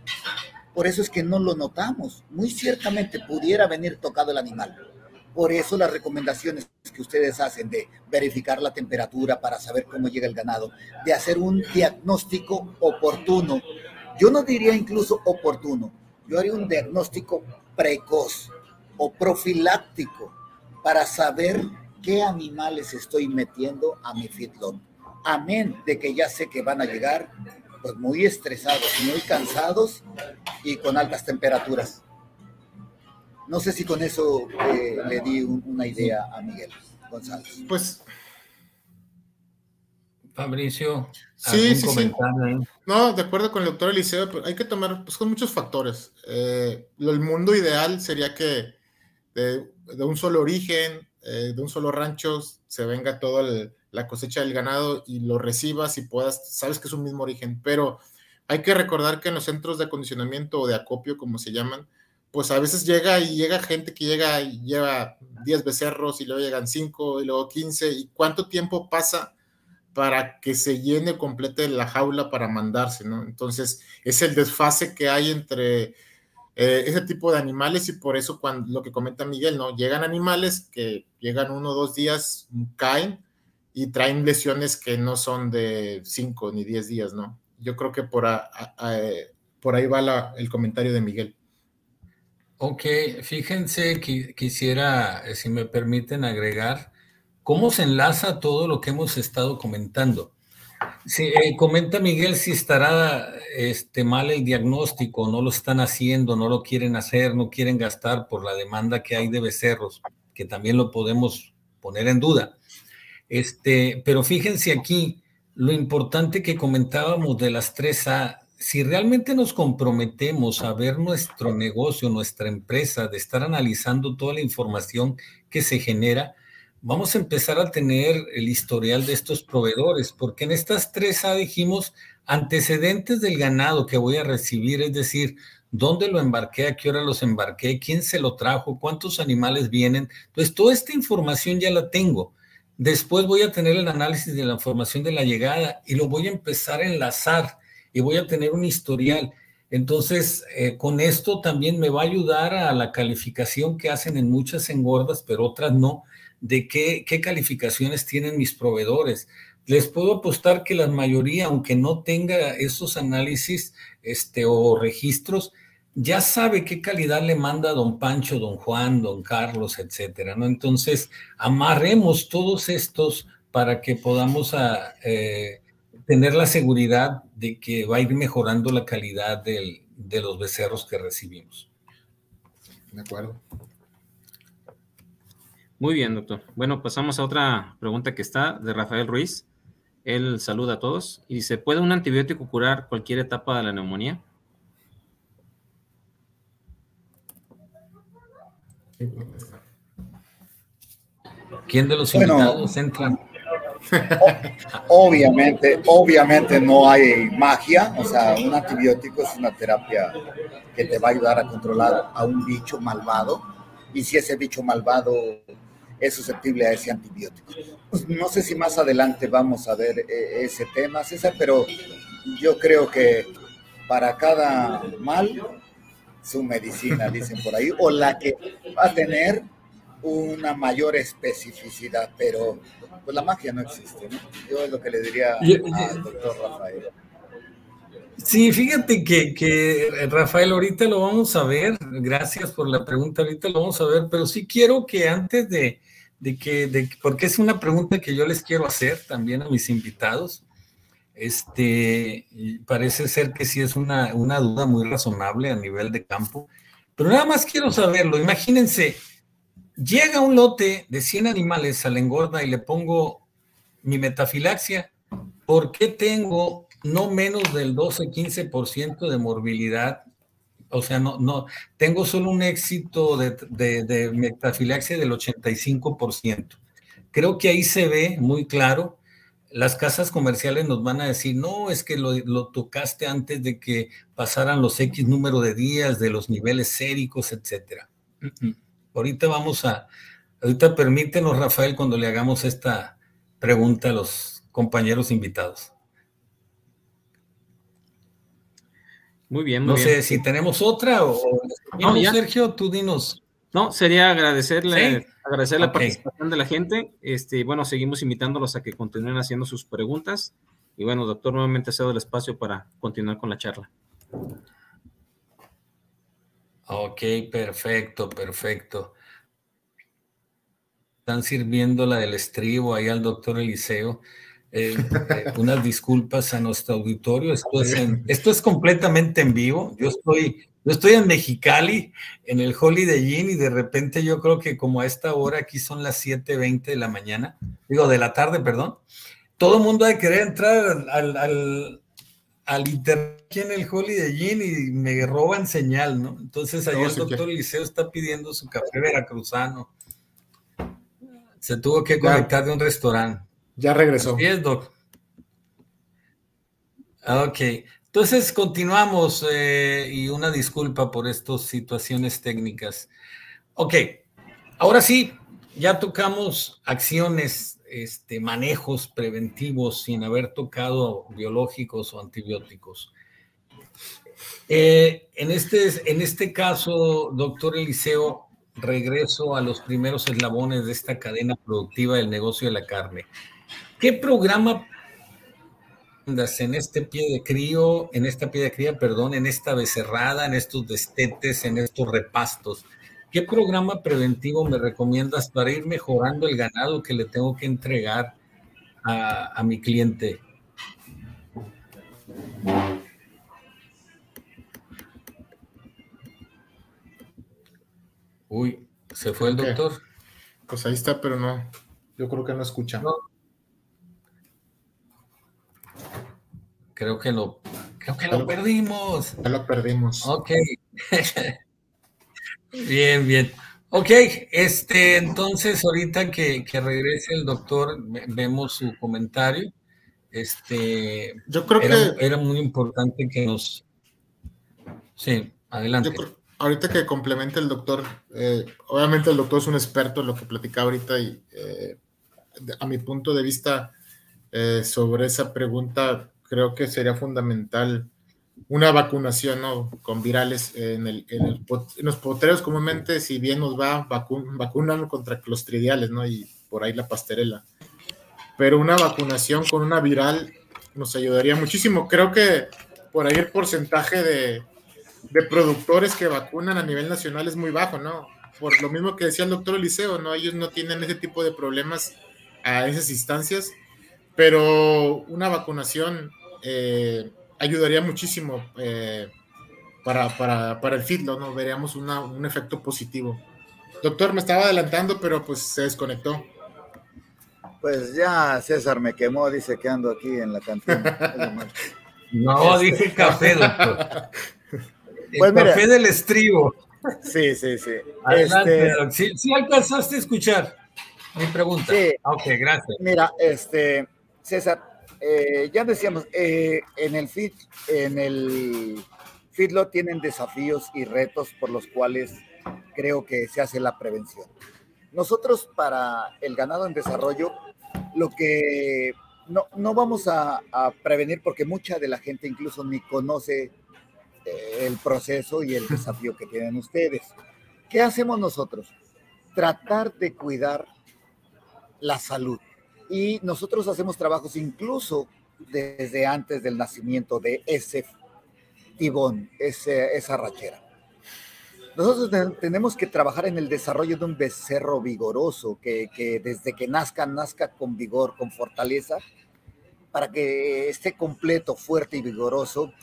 por eso es que no lo notamos. Muy ciertamente pudiera venir tocado el animal, por eso las recomendaciones que ustedes hacen de verificar la temperatura para saber cómo llega el ganado, de hacer un diagnóstico oportuno. Yo no diría incluso oportuno, yo haría un diagnóstico precoz o profiláctico para saber qué animales estoy metiendo a mi feedlot. Amén de que ya sé que van a llegar pues muy estresados, muy cansados y con altas temperaturas. No sé si con eso eh, le di una idea a Miguel González.
Pues.
Fabricio.
Sí, sí, sí. No, de acuerdo con el doctor Eliseo, pero hay que tomar, pues con muchos factores. Eh, el mundo ideal sería que de, un solo origen, eh, de un solo rancho, se venga toda la cosecha del ganado y lo recibas y puedas, sabes que es un mismo origen, pero hay que recordar que en los centros de acondicionamiento o de acopio, como se llaman, pues a veces llega y llega gente que llega y lleva 10 becerros y luego llegan 5 y luego 15 y cuánto tiempo pasa para que se llene complete la jaula para mandarse, ¿no? Entonces es el desfase que hay entre eh, ese tipo de animales y por eso cuando lo que comenta Miguel, ¿no? Llegan animales que llegan uno o dos días, caen y traen lesiones que no son de 5 ni 10 días, ¿no? Yo creo que por, por ahí va el comentario de Miguel.
Ok, fíjense que quisiera, eh, si me permiten agregar, cómo se enlaza todo lo que hemos estado comentando. Si, eh, comenta Miguel si estará este, mal el diagnóstico, no lo están haciendo, no lo quieren hacer, no quieren gastar por la demanda que hay de becerros, que también lo podemos poner en duda. Este, pero fíjense aquí, lo importante que comentábamos de las tres A, si realmente nos comprometemos a ver nuestro negocio, nuestra empresa, de estar analizando toda la información que se genera, vamos a empezar a tener el historial de estos proveedores, porque en estas tres A dijimos antecedentes del ganado que voy a recibir, es decir, dónde lo embarqué, a qué hora los embarqué, quién se lo trajo, cuántos animales vienen. Entonces, toda esta información ya la tengo. Después voy a tener el análisis de la información de la llegada y lo voy a empezar a enlazar y voy a tener un historial. Entonces, eh, con esto también me va a ayudar a la calificación que hacen en muchas engordas, pero otras no, de qué, qué calificaciones tienen mis proveedores. Les puedo apostar que la mayoría, aunque no tenga esos análisis este, o registros, ya sabe qué calidad le manda don Pancho, don Juan, don Carlos, etcétera, ¿no? Entonces, amarremos todos estos para que podamos a, ah, eh, tener la seguridad de que va a ir mejorando la calidad del, de los becerros que recibimos.
De acuerdo.
Muy bien, doctor. Bueno, pasamos a otra pregunta que está de Rafael Ruiz. Él saluda a todos y dice, ¿puede un antibiótico curar cualquier etapa de la neumonía?
¿Quién de los invitados entra?
Obviamente, obviamente no hay magia, o sea, un antibiótico es una terapia que te va a ayudar a controlar a un bicho malvado y si ese bicho malvado es susceptible a ese antibiótico. Pues no sé si más adelante vamos a ver eh, ese tema, César, pero yo creo que para cada mal su medicina, dicen por ahí, o la que va a tener una mayor especificidad, pero pues la magia no existe, ¿no? Yo es lo que le diría al doctor Rafael.
Sí, fíjate que, que, Rafael, ahorita lo vamos a ver, gracias por la pregunta, ahorita lo vamos a ver, pero sí quiero que antes de, de que, de, porque es una pregunta que yo les quiero hacer también a mis invitados. Este, parece ser que sí es una, una duda muy razonable a nivel de campo, pero nada más quiero saberlo. Imagínense, llega un lote de 100 animales a la engorda y le pongo mi metafilaxia, ¿por qué tengo no menos del 12-15% de morbilidad o sea, no, no, tengo solo un éxito de, de, metafilaxia del 85%. Creo que ahí se ve muy claro. Las casas comerciales nos van a decir, no, es que lo, tocaste antes de que pasaran los X número de días, de los niveles séricos, etcétera. Ahorita vamos a, ahorita permítenos, Rafael, cuando le hagamos esta pregunta a los compañeros invitados.
Muy bien,
muy no sé si tenemos otra o no, Sergio, tú dinos.
No, sería agradecerle, agradecer la participación de la gente. Este, bueno, seguimos invitándolos a que continúen haciendo sus preguntas. Y bueno, doctor, nuevamente cedo el espacio para continuar con la charla.
Ok, perfecto, perfecto. Están sirviendo la del estribo ahí al doctor Eliseo. Eh, eh, unas disculpas a nuestro auditorio. Esto es, esto es completamente en vivo. Yo estoy, yo estoy en Mexicali, en el Holiday Inn, y de repente yo creo que como a esta hora, aquí son las 7:20 de la mañana, digo, de la tarde, perdón. Todo el mundo ha de querer entrar al, al, al internet aquí en el Holiday Inn y me roban señal, ¿no? Entonces ahí el doctor Liceo está pidiendo su café veracruzano. Se tuvo que conectar de un restaurante.
Ya regresó.
Así Doc. Ok, entonces continuamos eh, y una disculpa por estas situaciones técnicas. Ok, ahora sí, ya tocamos acciones, este, manejos preventivos sin haber tocado biológicos o antibióticos. Eh, en, este, en este caso, doctor Eliseo, regreso a los primeros eslabones de esta cadena productiva del negocio de la carne. ¿Qué programa en este pie de crío, en esta pie de cría, perdón, en esta becerrada, en estos destetes, en estos repastos? ¿Qué programa preventivo me recomiendas para ir mejorando el ganado que le tengo que entregar a, a mi cliente? Uy, ¿se fue el doctor?
Pues ahí está, pero no. Yo creo que no escucha.
Creo que lo, creo que lo perdimos.
Ya lo perdimos.
Ok. bien, bien. Ok, este, entonces ahorita que, regrese el doctor, vemos su comentario. Este,
yo creo
que era muy importante que nos. Sí, adelante.
ahorita que complemente el doctor, eh, obviamente el doctor es un experto en lo que platicaba ahorita y eh, a mi punto de vista eh, sobre esa pregunta, creo que sería fundamental una vacunación ¿no? con virales en, el, en, los potreros comúnmente, si bien nos va, vacunan contra clostridiales, ¿no? Y por ahí la pasterela. Pero una vacunación con una viral nos ayudaría muchísimo. Creo que por ahí el porcentaje de, de productores que vacunan a nivel nacional es muy bajo, ¿no? Por lo mismo que decía el doctor Eliseo, ¿no? Ellos no tienen ese tipo de problemas a esas instancias, pero una vacunación... Eh, ayudaría muchísimo eh, para, para, para, el fitlo, ¿no? Veríamos un efecto positivo. Doctor, me estaba adelantando, pero pues se desconectó.
Pues ya César me quemó, dice que ando aquí en la cantina.
no, dije café, doctor. Pues café del estribo.
Sí, sí, sí.
Este... Sí, alcanzaste a escuchar mi pregunta. Sí. Ok, gracias.
Mira, este, César, eh, ya decíamos, eh, en el fit, en el FITLO tienen desafíos y retos por los cuales creo que se hace la prevención. Nosotros para el ganado en desarrollo, lo que no, no vamos a, prevenir porque mucha de la gente incluso ni conoce eh, el proceso y el desafío que tienen ustedes. ¿Qué hacemos nosotros? Tratar de cuidar la salud y nosotros hacemos trabajos incluso desde antes del nacimiento de ese tibón, ese, esa rachera. Nosotros tenemos que trabajar en el desarrollo de un becerro vigoroso, que, que, desde que nazca, nazca con vigor, con fortaleza, para que esté completo, fuerte y vigoroso,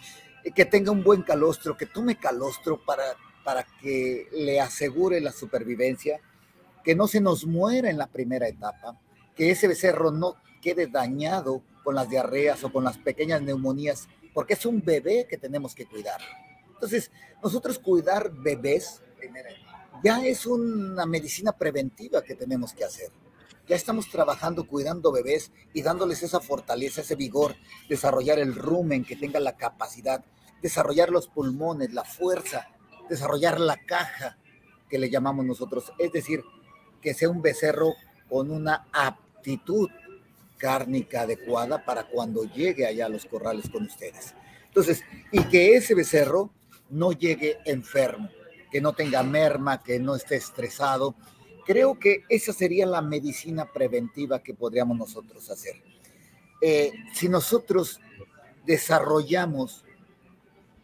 y que tenga un buen calostro, que tome calostro para, para que le asegure la supervivencia, que no se nos muera en la primera etapa, que ese becerro no quede dañado con las diarreas o con las pequeñas neumonías, porque es un bebé que tenemos que cuidar. Entonces, nosotros cuidar bebés ya es una medicina preventiva que tenemos que hacer. Ya estamos trabajando cuidando bebés y dándoles esa fortaleza, ese vigor, desarrollar el rumen, que tenga la capacidad, desarrollar los pulmones, la fuerza, desarrollar la caja, que le llamamos nosotros. Es decir, que sea un becerro con una aptitud cárnica adecuada para cuando llegue allá a los corrales con ustedes. Entonces, y que ese becerro no llegue enfermo, que no tenga merma, que no esté estresado. Creo que esa sería la medicina preventiva que podríamos nosotros hacer. Eh, si nosotros desarrollamos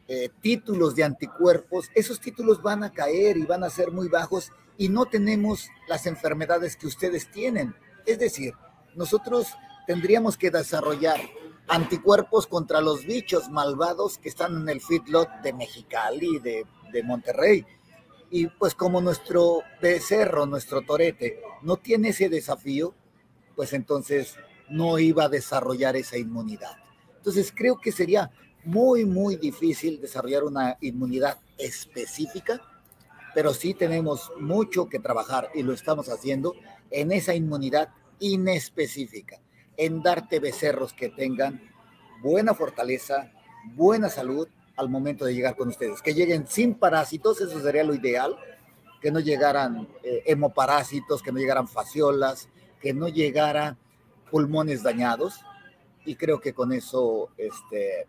eh, títulos de anticuerpos, esos títulos van a caer y van a ser muy bajos y no tenemos las enfermedades que ustedes tienen. Es decir, nosotros tendríamos que desarrollar anticuerpos contra los bichos malvados que están en el feedlot de Mexicali, de, de Monterrey. Y pues como nuestro becerro, nuestro torete, no tiene ese desafío, pues entonces no iba a desarrollar esa inmunidad. Entonces creo que sería muy, muy difícil desarrollar una inmunidad específica, pero sí tenemos mucho que trabajar y lo estamos haciendo en esa inmunidad inespecífica, en darte becerros que tengan buena fortaleza, buena salud al momento de llegar con ustedes, que lleguen sin parásitos, eso sería lo ideal, que no llegaran eh, hemoparásitos, que no llegaran fasciolas, que no llegaran pulmones dañados, y creo que con eso este,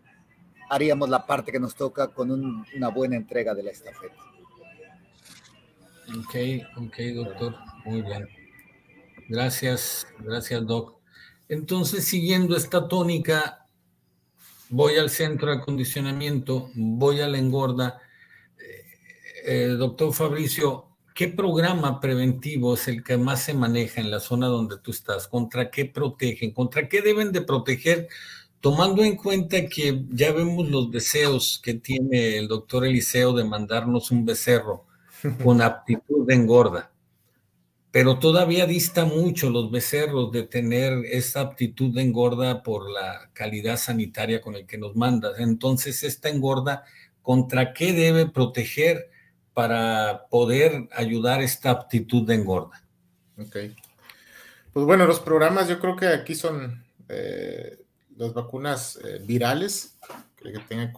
haríamos la parte que nos toca con una buena entrega de la estafeta.
Ok, ok, doctor, muy bien. Gracias, gracias, Doc. Entonces, siguiendo esta tónica, voy al centro de acondicionamiento, voy a la engorda. Eh, eh, doctor Fabricio, ¿qué programa preventivo es el que más se maneja en la zona donde tú estás? ¿Contra qué protegen? ¿Contra qué deben de proteger? Tomando en cuenta que ya vemos los deseos que tiene el doctor Eliseo de mandarnos un becerro con aptitud de engorda. Pero todavía dista mucho los becerros de tener esa aptitud de engorda por la calidad sanitaria con el que nos mandas. Entonces, esta engorda, ¿contra qué debe proteger para poder ayudar esta aptitud de engorda?
Ok. Pues bueno, los programas yo creo que aquí son eh, las vacunas eh, virales, que, tengan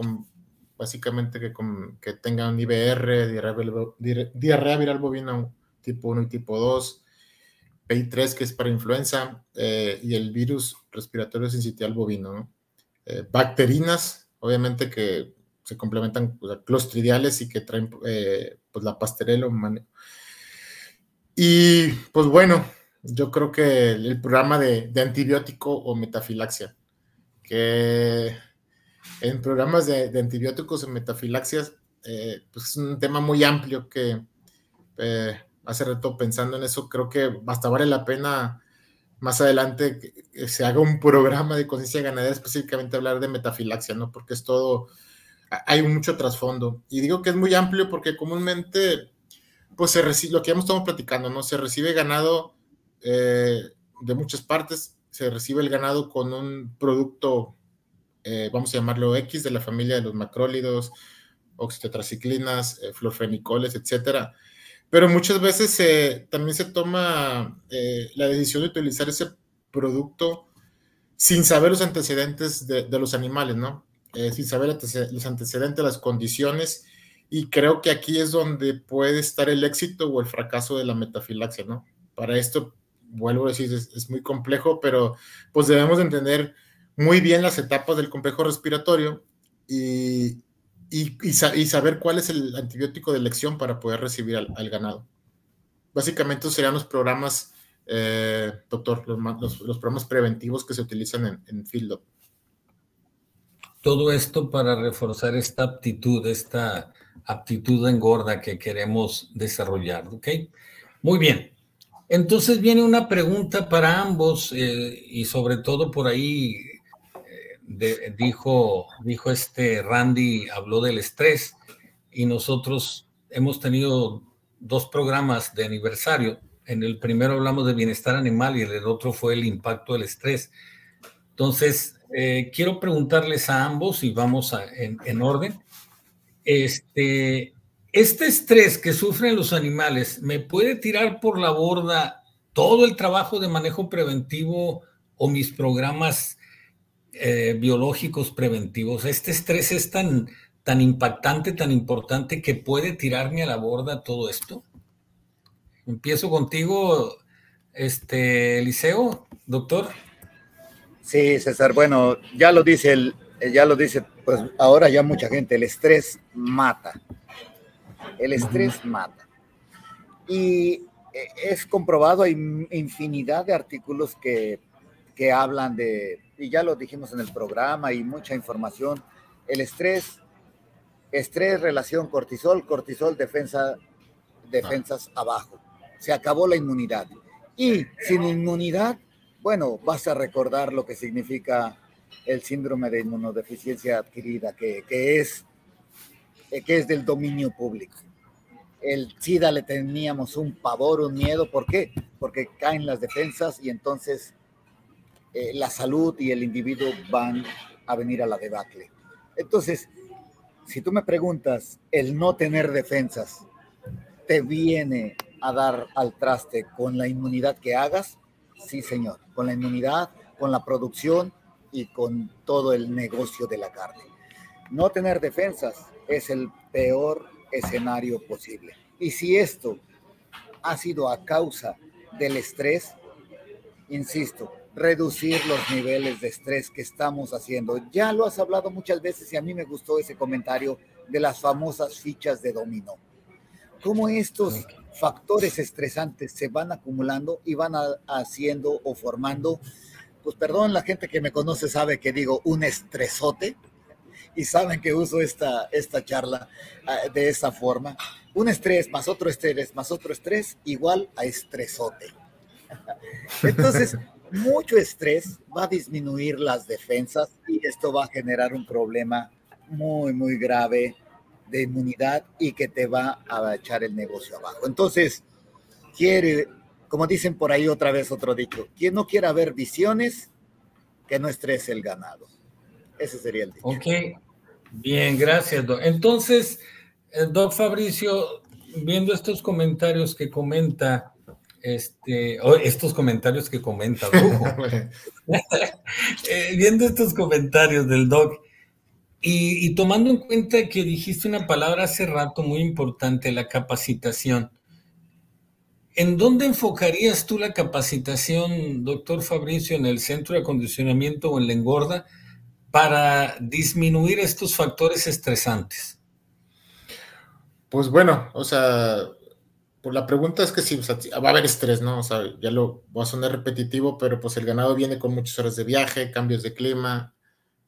básicamente que, tengan IBR, diarrea, diarrea viral bovina tipo 1 y tipo 2, PI3 que es para influenza eh, y el virus respiratorio sensitial bovino. Eh, bacterinas, obviamente que se complementan clostridiales y que traen eh, pues la pastorela Y pues bueno, yo creo que el, programa de, antibiótico o metafilaxia, que en programas de, antibióticos o metafilaxias, pues es un tema muy amplio que hace rato pensando en eso, creo que hasta vale la pena más adelante que se haga un programa de conciencia ganadera específicamente hablar de metafilaxia, ¿no? Porque es todo, hay mucho trasfondo. Y digo que es muy amplio porque comúnmente, pues se recibe, lo que ya estamos platicando, ¿no? Se recibe ganado eh, de muchas partes, se recibe el ganado con un producto, eh, vamos a llamarlo X, de la familia de los macrólidos, oxitetraciclinas, eh, florfenicoles, etcétera pero muchas veces también se toma eh, la decisión de utilizar ese producto sin saber los antecedentes de, los animales, ¿no? Eh, sin saber los antecedentes, las condiciones, y creo que aquí es donde puede estar el éxito o el fracaso de la metafilaxia, ¿no? Para esto, vuelvo a decir, es, muy complejo, pero pues debemos entender muy bien las etapas del complejo respiratorio y, y, saber cuál es el antibiótico de elección para poder recibir al, ganado. Básicamente serían los programas, eh, doctor, los, los, programas preventivos que se utilizan en, en Field
Todo esto para reforzar esta aptitud, esta aptitud engorda que queremos desarrollar, ¿ok? Muy bien. Entonces viene una pregunta para ambos eh, y sobre todo por ahí dijo, dijo este Randy, habló del estrés y nosotros hemos tenido dos programas de aniversario. En el primero hablamos de bienestar animal y el otro fue el impacto del estrés. Entonces, eh, quiero preguntarles a ambos y vamos en, orden. Este, este estrés que sufren los animales, ¿me puede tirar por la borda todo el trabajo de manejo preventivo o mis programas eh, biológicos preventivos. Este estrés es tan, tan impactante, tan importante que puede tirarme a la borda todo esto. Empiezo contigo, este Eliseo, doctor.
Sí, César, bueno, ya lo dice el, ya lo dice, pues ahora ya mucha gente, el estrés mata. El estrés mata. Y eh, es comprobado, hay infinidad de artículos que, que hablan de y ya lo dijimos en el programa y mucha información, el estrés, estrés, relación cortisol, cortisol, defensa, defensas abajo. Se acabó la inmunidad. Y sin inmunidad, bueno, vas a recordar lo que significa el síndrome de inmunodeficiencia adquirida, que, que es, que es del dominio público. El SIDA le teníamos un pavor, un miedo. ¿Por qué? Porque caen las defensas y entonces eh, la salud y el individuo van a venir a la debacle. Entonces, si tú me preguntas, el no tener defensas te viene a dar al traste con la inmunidad que hagas, sí señor, con la inmunidad, con la producción y con todo el negocio de la carne. No tener defensas es el peor escenario posible. Y si esto ha sido a causa del estrés, insisto, reducir los niveles de estrés que estamos haciendo. Ya lo has hablado muchas veces y a mí me gustó ese comentario de las famosas fichas de dominó. Cómo estos factores estresantes se van acumulando y van haciendo o formando, pues perdón, la gente que me conoce sabe que digo un estresote y saben que uso esta, esta charla ah, de esa forma. Un estrés más otro estrés más otro estrés igual a estresote. Entonces, mucho estrés va a disminuir las defensas y esto va a generar un problema muy, muy grave de inmunidad y que te va a echar el negocio abajo. Entonces, quiere como dicen por ahí otra vez otro dicho, quien no quiera ver visiones, que no estrese el ganado. Ese sería el dicho.
Ok, bien, gracias, Doc. Entonces, eh, Doc Fabricio, viendo estos comentarios que comenta, este, estos comentarios que comenta, eh, viendo estos comentarios del Doc, y, tomando en cuenta que dijiste una palabra hace rato muy importante, la capacitación. ¿En dónde enfocarías tú la capacitación, doctor Fabricio, en el centro de acondicionamiento o en la engorda para disminuir estos factores estresantes?
Pues bueno, o sea, pues la pregunta es que sí, va a haber estrés, ¿no? O sea, ya lo voy a sonar repetitivo, pero pues el ganado viene con muchas horas de viaje, cambios de clima,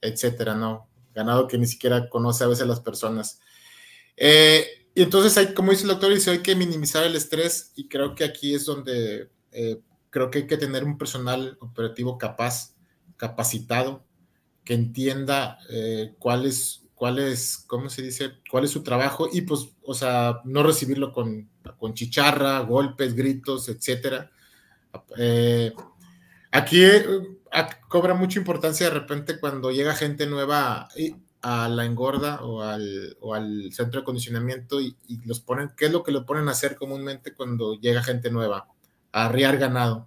etcétera, ¿no? ganado que ni siquiera conoce a veces las personas. Eh, y entonces hay, como dice el doctor, dice, hay que minimizar el estrés y creo que aquí es donde eh, creo que hay que tener un personal operativo capaz, capacitado, que entienda eh, cuál es, cuál es, ¿cómo se dice? Cuál es su trabajo y pues, o sea, no recibirlo con, con chicharra, golpes, gritos, etcétera. aquí cobra mucha importancia de repente cuando llega gente nueva a la engorda o al, centro de acondicionamiento y, los ponen, ¿qué es lo que lo ponen a hacer comúnmente cuando llega gente nueva? A arriar ganado.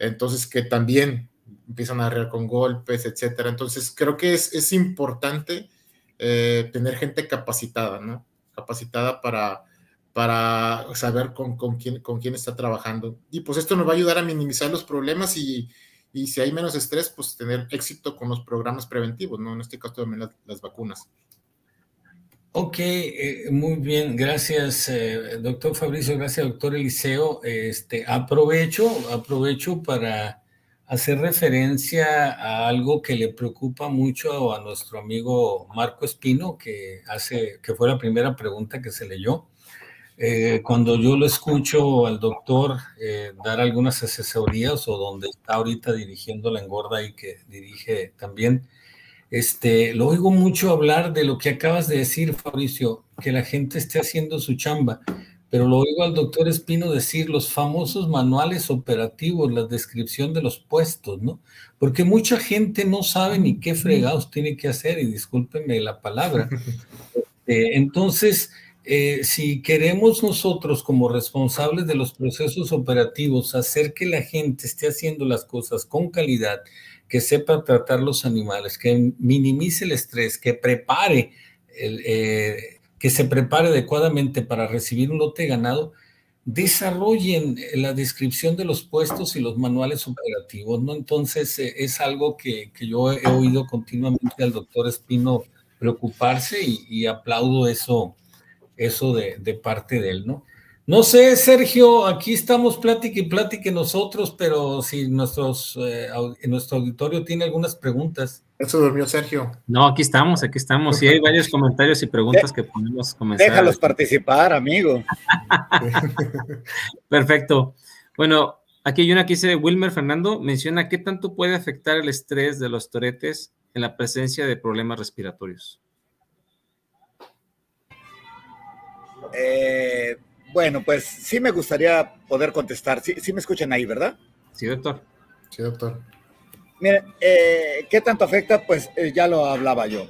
Entonces, que también empiezan a arriar con golpes, etcétera. Entonces, creo que es, importante eh, tener gente capacitada, ¿no? Capacitada para, para saber con, quién, con quién está trabajando. Y pues esto nos va a ayudar a minimizar los problemas y, y si hay menos estrés, pues tener éxito con los programas preventivos, ¿no? En este caso también las, vacunas.
Ok, eh, muy bien, gracias, eh, doctor Fabricio, gracias, doctor Eliseo. Este, aprovecho, aprovecho para hacer referencia a algo que le preocupa mucho a nuestro amigo Marco Espino, que hace, que fue la primera pregunta que se leyó. Eh, cuando yo lo escucho al doctor eh, dar algunas asesorías o donde está ahorita dirigiendo la engorda y que dirige también, este, lo oigo mucho hablar de lo que acabas de decir, Fabricio, que la gente esté haciendo su chamba, pero lo oigo al doctor Espino decir los famosos manuales operativos, la descripción de los puestos, ¿no? Porque mucha gente no sabe ni qué fregados tiene que hacer, y discúlpenme la palabra. Este, entonces, eh, si queremos nosotros como responsables de los procesos operativos hacer que la gente esté haciendo las cosas con calidad, que sepa tratar los animales, que minimice el estrés, que prepare, eh, que se prepare adecuadamente para recibir un lote ganado, desarrollen la descripción de los puestos y los manuales operativos, ¿no? Entonces eh, es algo que, yo he oído continuamente al doctor Espino preocuparse y aplaudo eso eso de, parte de él, ¿no? No sé, Sergio, aquí estamos plática y plática nosotros, pero si nuestros, eh, nuestro auditorio tiene algunas preguntas.
Eso durmió Sergio.
No, aquí estamos, aquí estamos. Sí, hay varios comentarios y preguntas que podemos comenzar.
Déjalos participar, amigo.
Perfecto. Bueno, aquí hay una que dice Wilmer Fernando, menciona qué tanto puede afectar el estrés de los toretes en la presencia de problemas respiratorios.
Eh, bueno, pues sí me gustaría poder contestar. Sí, me escuchan ahí, ¿verdad?
Sí, doctor.
Sí, doctor.
Miren, eh, ¿qué tanto afecta? Pues eh, ya lo hablaba yo.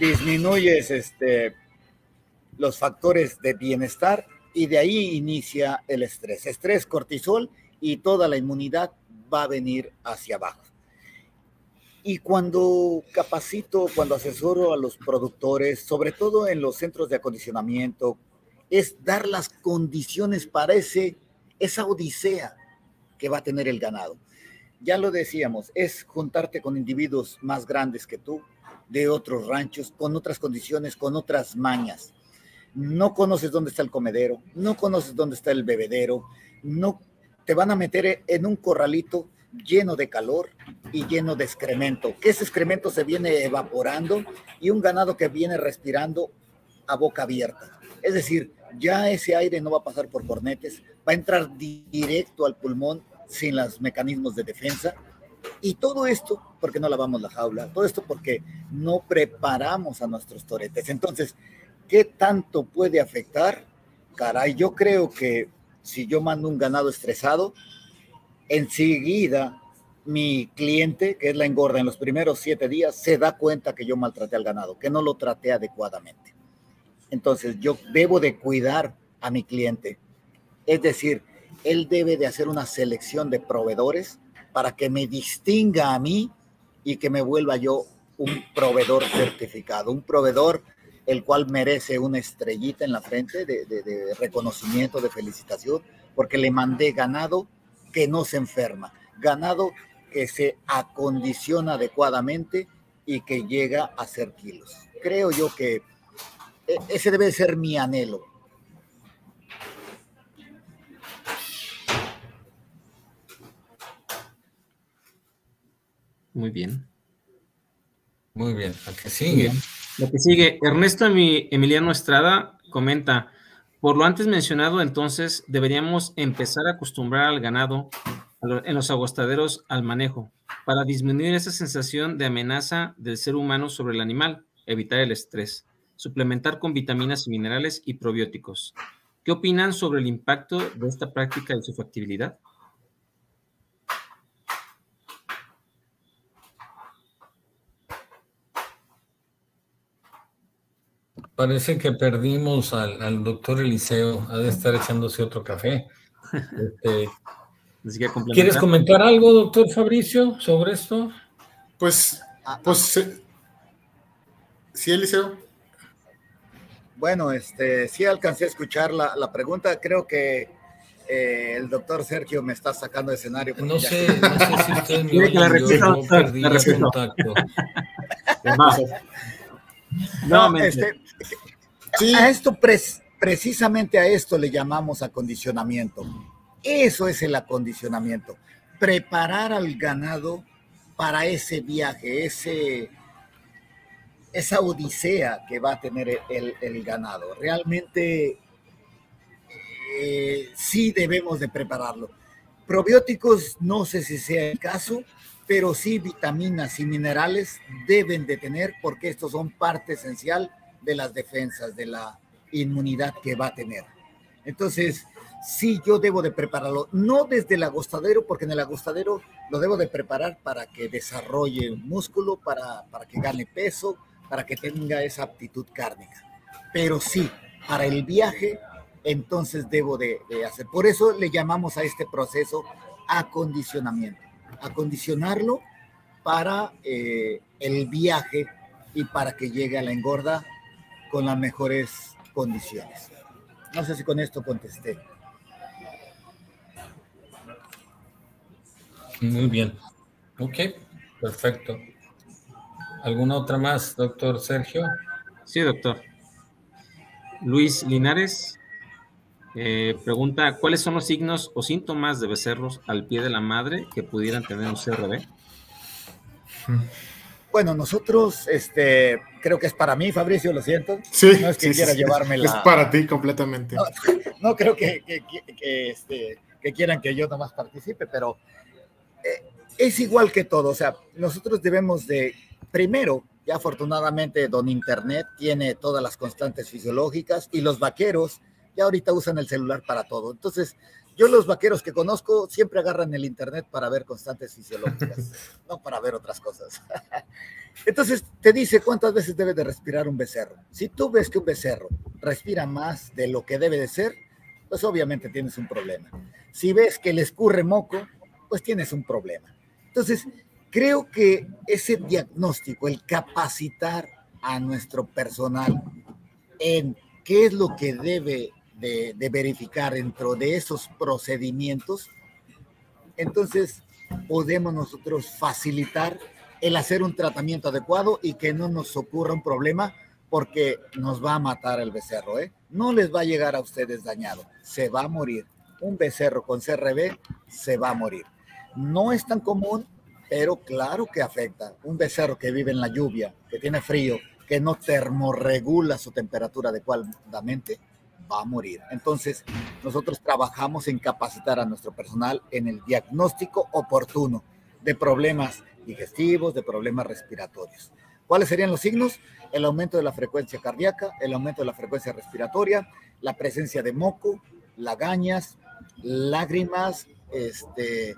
Disminuyes este, los factores de bienestar y de ahí inicia el estrés. Estrés, cortisol y toda la inmunidad va a venir hacia abajo. Y cuando capacito, cuando asesoro a los productores, sobre todo en los centros de acondicionamiento, es dar las condiciones para ese, esa odisea que va a tener el ganado. Ya lo decíamos, es juntarte con individuos más grandes que tú, de otros ranchos, con otras condiciones, con otras mañas. No conoces dónde está el comedero, no conoces dónde está el bebedero, no te van a meter en un corralito lleno de calor y lleno de excremento, que ese excremento se viene evaporando y un ganado que viene respirando a boca abierta. Es decir, ya ese aire no va a pasar por cornetes, va a entrar directo al pulmón sin los mecanismos de defensa. Y todo esto porque no lavamos la jaula, todo esto porque no preparamos a nuestros toretes. Entonces, ¿qué tanto puede afectar? Caray, yo creo que si yo mando un ganado estresado, enseguida mi cliente, que es la engorda, en los primeros siete días se da cuenta que yo maltraté al ganado, que no lo traté adecuadamente. Entonces yo debo de cuidar a mi cliente. Es decir, él debe de hacer una selección de proveedores para que me distinga a mí y que me vuelva yo un proveedor certificado, un proveedor el cual merece una estrellita en la frente de, de reconocimiento, de felicitación, porque le mandé ganado que no se enferma, ganado que se acondiciona adecuadamente y que llega a ser kilos. Creo yo que ese debe ser mi anhelo.
Muy bien.
Muy bien. Lo que sigue.
Lo que sigue. Ernesto Emiliano Estrada comenta, por lo antes mencionado, entonces deberíamos empezar a acostumbrar al ganado en los aguastaderos al manejo para disminuir esa sensación de amenaza del ser humano sobre el animal, evitar el estrés, suplementar con vitaminas y minerales y probióticos. ¿Qué opinan sobre el impacto de esta práctica y su factibilidad?
Parece que perdimos al, doctor Eliseo. Ha de estar echándose otro café. Este, ¿Quieres comentar algo, doctor Fabricio, sobre esto?
Pues, pues, sí, Eliseo.
Bueno, este, sí alcancé a escuchar la, la pregunta. Creo que eh, el doctor Sergio me está sacando de escenario.
No sé, no sé si usted me oye, yo, yo perdí el contacto.
no, este, a esto precisamente a esto le llamamos acondicionamiento. Eso es el acondicionamiento. Preparar al ganado para ese viaje, ese, esa odisea que va a tener el, ganado. Realmente eh, sí debemos de prepararlo. Probióticos, no sé si sea el caso, pero sí vitaminas y minerales deben de tener porque estos son parte esencial de las defensas, de la inmunidad que va a tener. Entonces, sí, yo debo de prepararlo, no desde el agostadero, porque en el agostadero lo debo de preparar para que desarrolle músculo, para, para que gane peso, para que tenga esa aptitud cárnica. Pero sí, para el viaje, entonces debo de, hacer. Por eso le llamamos a este proceso acondicionamiento. Acondicionarlo para eh, el viaje y para que llegue a la engorda con las mejores condiciones. No sé si con esto contesté.
Muy bien. Ok, perfecto. ¿Alguna otra más, doctor Sergio?
Sí, doctor. Luis Linares eh, pregunta, ¿cuáles son los signos o síntomas de becerros al pie de la madre que pudieran tener un CRB?
Bueno, nosotros, este, creo que es para mí, Fabricio, lo siento.
Sí.
No es que quiera llevarme la...
Es para ti completamente.
No, creo que, este, que, quieran que yo nomás participe, pero eh, es igual que todo. O sea, nosotros debemos de, primero, ya afortunadamente Don Internet tiene todas las constantes fisiológicas y los vaqueros ya ahorita usan el celular para todo. Entonces, yo los vaqueros que conozco siempre agarran el internet para ver constantes fisiológicas, no para ver otras cosas. Entonces te dice cuántas veces debe de respirar un becerro. Si tú ves que un becerro respira más de lo que debe de ser, pues obviamente tienes un problema. Si ves que le escurre moco, pues tienes un problema. Entonces, creo que ese diagnóstico, el capacitar a nuestro personal en qué es lo que debe de, verificar dentro de esos procedimientos, entonces podemos nosotros facilitar el hacer un tratamiento adecuado y que no nos ocurra un problema porque nos va a matar el becerro, ¿eh? No les va a llegar a ustedes dañado, se va a morir. Un becerro con CRB se va a morir. No es tan común, pero claro que afecta. Un becerro que vive en la lluvia, que tiene frío, que no termorregula su temperatura adecuadamente, va a morir. Entonces, nosotros trabajamos en capacitar a nuestro personal en el diagnóstico oportuno de problemas digestivos, de problemas respiratorios. ¿Cuáles serían los signos? El aumento de la frecuencia cardíaca, el aumento de la frecuencia respiratoria, la presencia de moco, lagañas, lágrimas, este,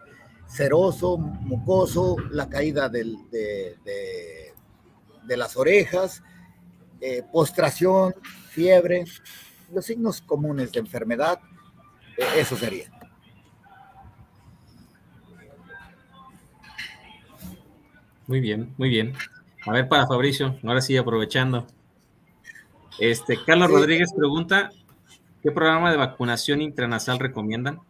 ceroso, mucoso, la caída de, de, las orejas, eh, postración, fiebre, los signos comunes de enfermedad, eh, eso sería.
Muy bien, muy bien. A ver, para Fabricio, ahora sí aprovechando. Este, Carlos Rodríguez pregunta, ¿qué programa de vacunación intranasal recomiendan?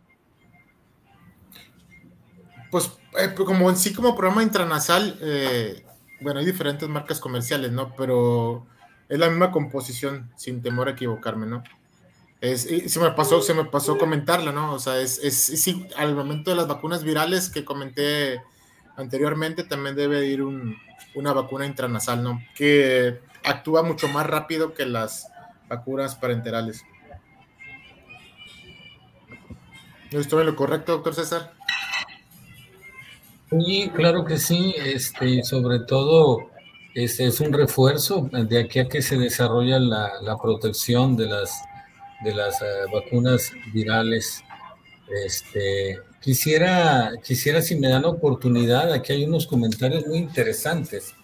Pues, eh, pues como en sí como programa intranasal, eh, bueno, hay diferentes marcas comerciales, ¿no? Pero es la misma composición, sin temor a equivocarme, ¿no? Es, se me pasó, se me pasó comentarla, ¿no? O sea, es, es, al momento de las vacunas virales que comenté anteriormente, también debe ir una vacuna intranasal, ¿no? Que actúa mucho más rápido que las vacunas parenterales. ¿No estoy en lo correcto, doctor César?
Sí, claro que sí, este, sobre todo este es un refuerzo de aquí a que se desarrolla la, protección de las, de las eh, vacunas virales. Este, quisiera, quisiera, si me dan la oportunidad, aquí hay unos comentarios muy interesantes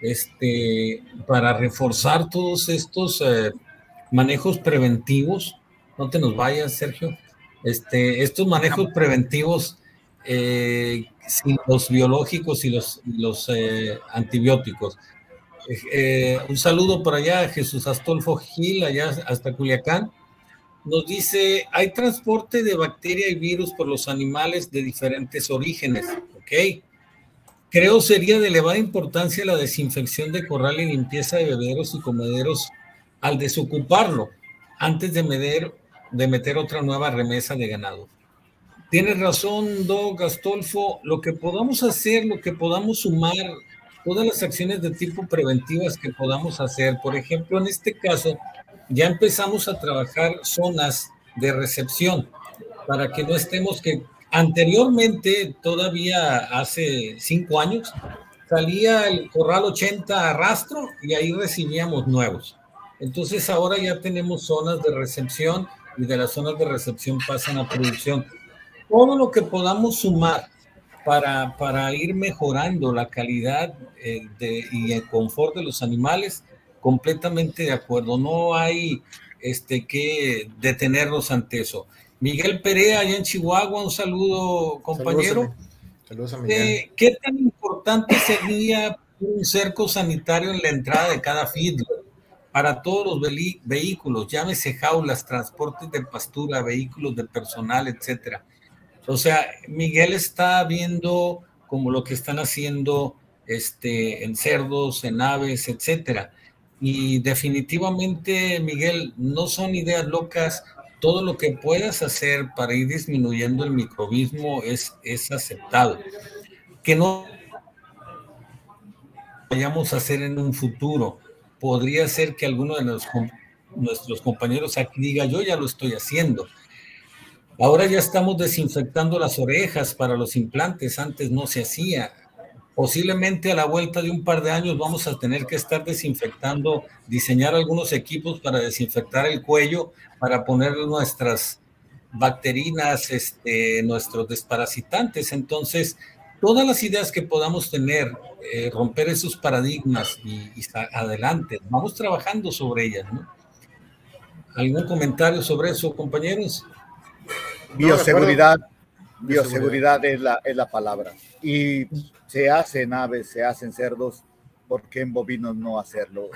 este, para reforzar todos estos eh, manejos preventivos. No te nos vayas, Sergio. Este, estos manejos preventivos eh, sin los biológicos y los, los eh, antibióticos. un saludo por allá, Jesús Astolfo Gil, allá hasta Culiacán. Nos dice, hay transporte de bacteria y virus por los animales de diferentes orígenes, ¿ok? Creo sería de elevada importancia la desinfección de corral y limpieza de bebederos y comederos al desocuparlo antes de, meter, de meter otra nueva remesa de ganado. Tienes razón, Doc Gastolfo. Lo que podamos hacer, lo que podamos sumar, todas las acciones de tipo preventivas que podamos hacer. Por ejemplo, en este caso, ya empezamos a trabajar zonas de recepción para que no estemos que Anteriormente, todavía hace cinco años, salía el Corral 80 a rastro y ahí recibíamos nuevos. Entonces ahora ya tenemos zonas de recepción y de las zonas de recepción pasan a producción. Todo lo que podamos sumar para, para ir mejorando la calidad eh, de, y el confort de los animales, completamente de acuerdo. No hay este, que detenernos ante eso. Miguel Perea, allá en Chihuahua, un saludo, compañero. Saludos a, Miguel. Eh, ¿Qué tan importante sería un cerco sanitario en la entrada de cada feed para todos los vehículos, llámese jaulas, transportes de pastura, vehículos de personal, etcétera? O sea, Miguel está viendo como lo que están haciendo este, en cerdos, en aves, etcétera. Y definitivamente, Miguel, no son ideas locas, todo lo que puedas hacer para ir disminuyendo el microbismo es, es aceptado. Que no vayamos a hacer en un futuro. Podría ser que alguno de nuestros compañeros aquí diga, yo ya lo estoy haciendo. Ahora ya estamos desinfectando las orejas para los implantes, antes no se hacía posiblemente a la vuelta de un par de años vamos a tener que estar desinfectando, diseñar algunos equipos para desinfectar el cuello, para poner nuestras bacterinas, este, nuestros desparasitantes. Entonces, todas las ideas que podamos tener, eh, romper esos paradigmas y, y, adelante, vamos trabajando sobre ellas. ¿no? ¿Algún comentario sobre eso, compañeros?
Bioseguridad, bioseguridad es la, es la palabra. Y se hacen aves, se hacen cerdos, ¿por qué en bovinos no hacerlo?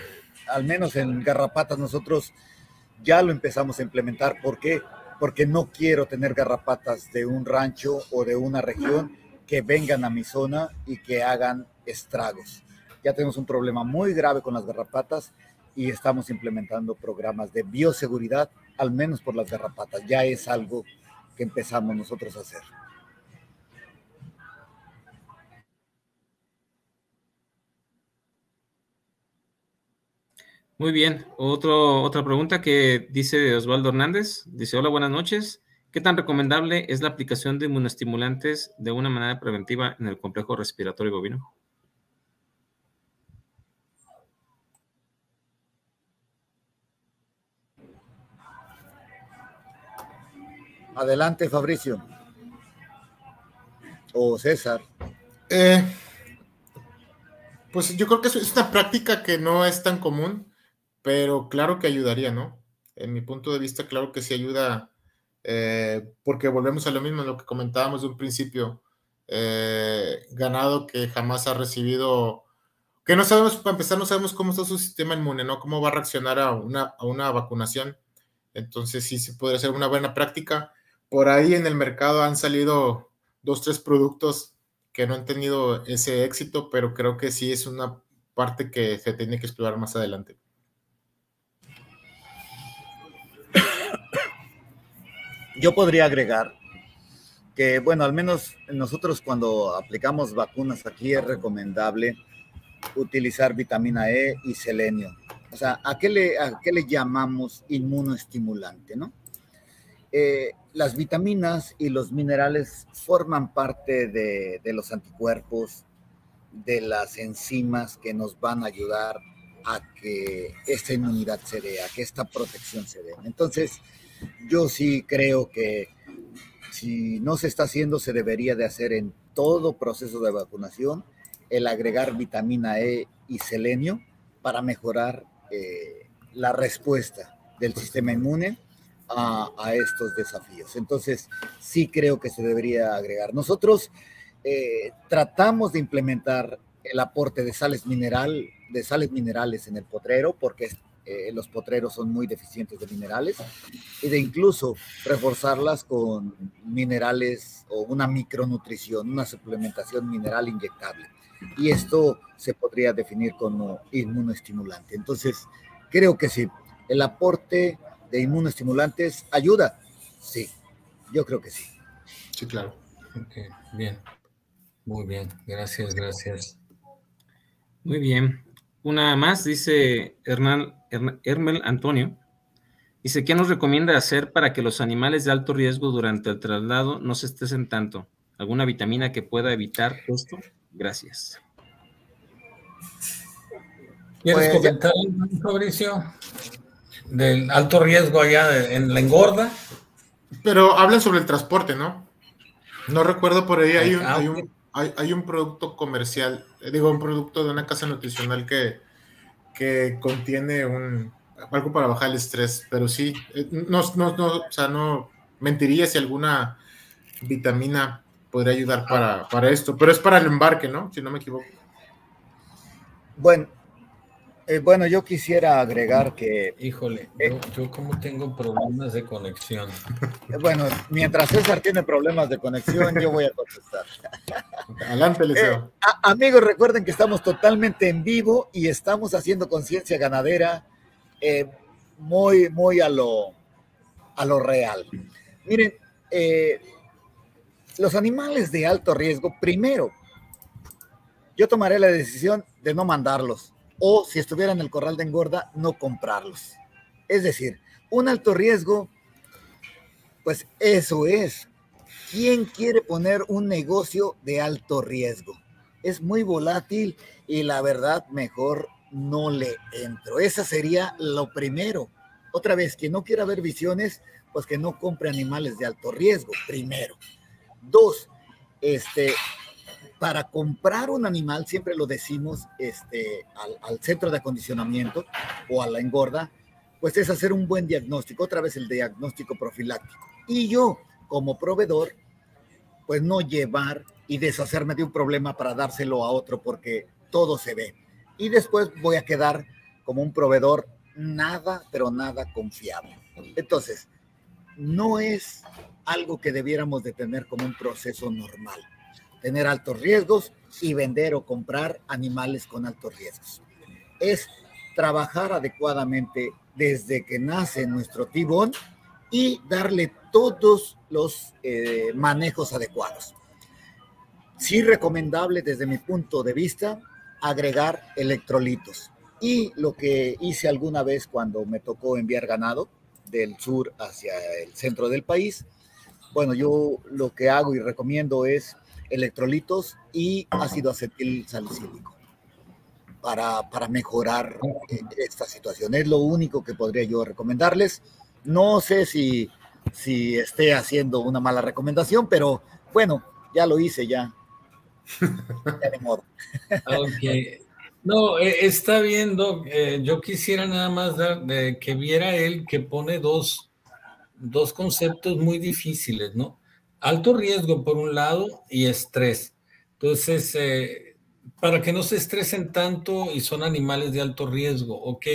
Al menos en garrapatas nosotros ya lo empezamos a implementar. ¿Por qué? Porque no quiero tener garrapatas de un rancho o de una región que vengan a mi zona y que hagan estragos. Ya tenemos un problema muy grave con las garrapatas y estamos implementando programas de bioseguridad, al menos por las garrapatas. Ya es algo que empezamos nosotros a hacer.
Muy bien. Otra pregunta que dice Osvaldo Hernández. Dice, hola, buenas noches. ¿Qué tan recomendable es la aplicación de inmunoestimulantes de una manera preventiva en el complejo respiratorio bovino?
Adelante, Fabricio. O César.
Eh, pues yo creo que es una práctica que no es tan común, pero claro que ayudaría, ¿no? En mi punto de vista, claro que sí ayuda, eh, porque volvemos a lo mismo, lo que comentábamos de un principio, eh, ganado que jamás ha recibido, que no sabemos, para empezar, no sabemos cómo está su sistema inmune, ¿no? Cómo va a reaccionar a una, a una vacunación. Entonces sí se podría ser una buena práctica. Por ahí en el mercado han salido dos, tres productos que no han tenido ese éxito, pero creo que sí es una parte que se tiene que explorar más adelante.
Yo podría agregar que, bueno, al menos nosotros cuando aplicamos vacunas aquí es recomendable utilizar vitamina E y selenio. O sea, ¿a qué le, a qué le llamamos inmunoestimulante, no? Eh, las vitaminas y los minerales forman parte de, los anticuerpos, de las enzimas que nos van a ayudar a que esta inmunidad se dé, a que esta protección se dé. Entonces, yo sí creo que si no se está haciendo, se debería de hacer en todo proceso de vacunación el agregar vitamina E y selenio para mejorar eh, la respuesta del sistema inmune a, estos desafíos. Entonces, sí creo que se debería agregar. Nosotros eh, tratamos de implementar el aporte de sales mineral, de sales minerales en el potrero, porque eh, los potreros son muy deficientes de minerales, y de incluso reforzarlas con minerales o una micronutrición, una suplementación mineral inyectable. Y esto se podría definir como inmunoestimulante. Entonces, creo que sí, el aporte de inmunoestimulantes ayuda. Sí, yo creo que sí.
Sí, claro.
bien. Muy bien. Gracias, gracias.
Muy bien. Una más, dice Hernán, Hermel Antonio. Dice, ¿qué nos recomienda hacer para que los animales de alto riesgo durante el traslado no se estresen tanto? ¿Alguna vitamina que pueda evitar esto? Gracias.
¿Quieres pues, comentar, Fabricio? Del alto riesgo allá en la engorda.
Pero hablan sobre el transporte, ¿no? No recuerdo por ahí, hay un, hay un, hay, un producto comercial, digo, un producto de una casa nutricional que, que contiene un, algo para bajar el estrés, pero sí, eh, no, no, no, o sea, no mentiría si alguna vitamina podría ayudar para, para esto, pero es para el embarque, ¿no? Si no me equivoco.
Bueno, eh, bueno, yo quisiera agregar que...
Híjole, eh, yo, como tengo problemas de conexión.
Eh, bueno, mientras César tiene problemas de conexión, yo voy a contestar.
Adelante, Liceo.
amigos, recuerden que estamos totalmente en vivo y estamos haciendo conciencia ganadera muy, muy a lo, a lo real. Miren, los animales de alto riesgo, primero, yo tomaré la decisión de no mandarlos o si estuviera en el corral de engorda, no comprarlos. Es decir, un alto riesgo, pues eso es. ¿Quién quiere poner un negocio de alto riesgo? Es muy volátil y la verdad mejor no le entro. Esa sería lo primero. Otra vez, quien no quiera ver visiones, pues que no compre animales de alto riesgo, primero. Dos, este, para comprar un animal, siempre lo decimos este, al, centro de acondicionamiento o a la engorda, pues es hacer un buen diagnóstico, otra vez el diagnóstico profiláctico. Y yo, como proveedor, pues no llevar y deshacerme de un problema para dárselo a otro porque todo se ve. Y después voy a quedar como un proveedor nada, pero nada confiable. Entonces, no es algo que debiéramos de tener como un proceso normal, tener altos riesgos y vender o comprar animales con altos riesgos. Es trabajar adecuadamente desde que nace nuestro tibón y darle todos los eh, manejos adecuados. Sí recomendable desde mi punto de vista agregar electrolitos. Y lo que hice alguna vez cuando me tocó enviar ganado del sur hacia el centro del país, bueno, yo lo que hago y recomiendo es electrolitos y ácido acetil salicílico para, para mejorar eh, esta situación. Es lo único que podría yo recomendarles. No sé si si esté haciendo una mala recomendación, pero bueno, ya lo hice ya.
ya de modo. No, eh, está viendo, eh, yo quisiera nada más dar, que viera él que pone dos, dos conceptos muy difíciles, ¿no? Alto riesgo por un lado y estrés. Entonces, eh, para que no se estresen tanto y son animales de alto riesgo, ok.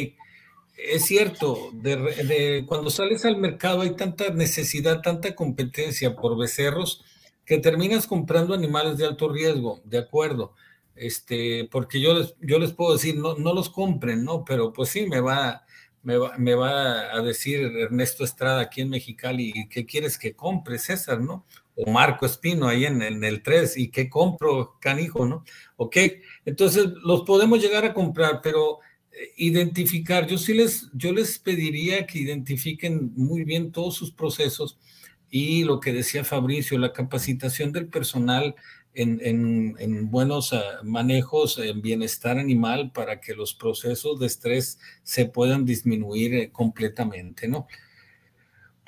Es cierto, de, cuando sales al mercado hay tanta necesidad, tanta competencia por becerros que terminas comprando animales de alto riesgo, de acuerdo este, porque yo les, yo les puedo decir, no, no los compren, ¿no? Pero pues sí, me va, me va, me va a decir Ernesto Estrada aquí en Mexicali, ¿qué quieres que compre, César, no? O Marco Espino ahí en, en el 3, ¿y qué compro, canijo, no? Ok, entonces los podemos llegar a comprar, pero eh, identificar, yo sí les, yo les pediría que identifiquen muy bien todos sus procesos y lo que decía Fabricio, la capacitación del personal en, buenos ah, manejos, en bienestar animal para que los procesos de estrés se puedan disminuir eh, completamente, ¿no?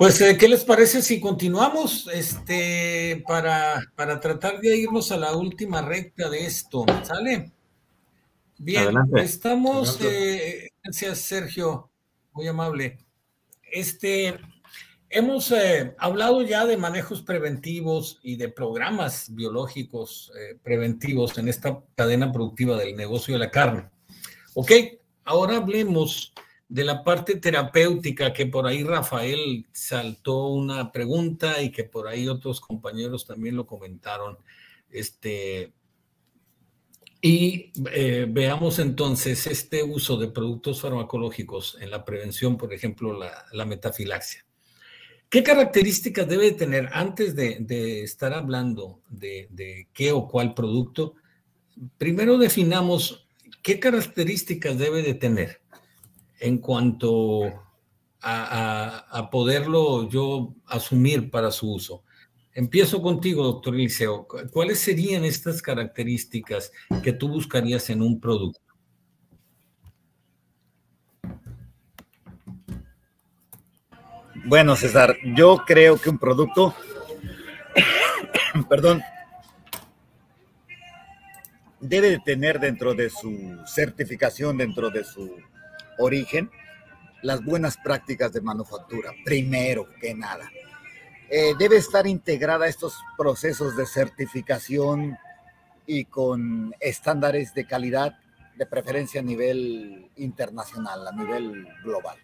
Pues, eh, ¿qué les parece si continuamos este, para, para tratar de irnos a la última recta de esto? ¿Sale? Bien, estamos, eh, gracias Sergio, muy amable. Este, Hemos eh, hablado ya de manejos preventivos y de programas biológicos eh, preventivos en esta cadena productiva del negocio de la carne. Ok, ahora hablemos de la parte terapéutica que por ahí Rafael saltó una pregunta y que por ahí otros compañeros también lo comentaron. Este, y eh, veamos entonces este uso de productos farmacológicos en la prevención, por ejemplo, la, la metafilaxia. ¿Qué características debe tener antes de, estar hablando de, qué o cuál producto? Primero definamos qué características debe de tener en cuanto a, poderlo yo asumir para su uso. Empiezo contigo, doctor Eliseo. ¿Cuáles serían estas características que tú buscarías en un producto?
Bueno, César, yo creo que un producto, perdón, debe de tener dentro de su certificación, dentro de su origen, las buenas prácticas de manufactura, primero que nada. Eh, debe estar integrada a estos procesos de certificación y con estándares de calidad, de preferencia a nivel internacional, a nivel global.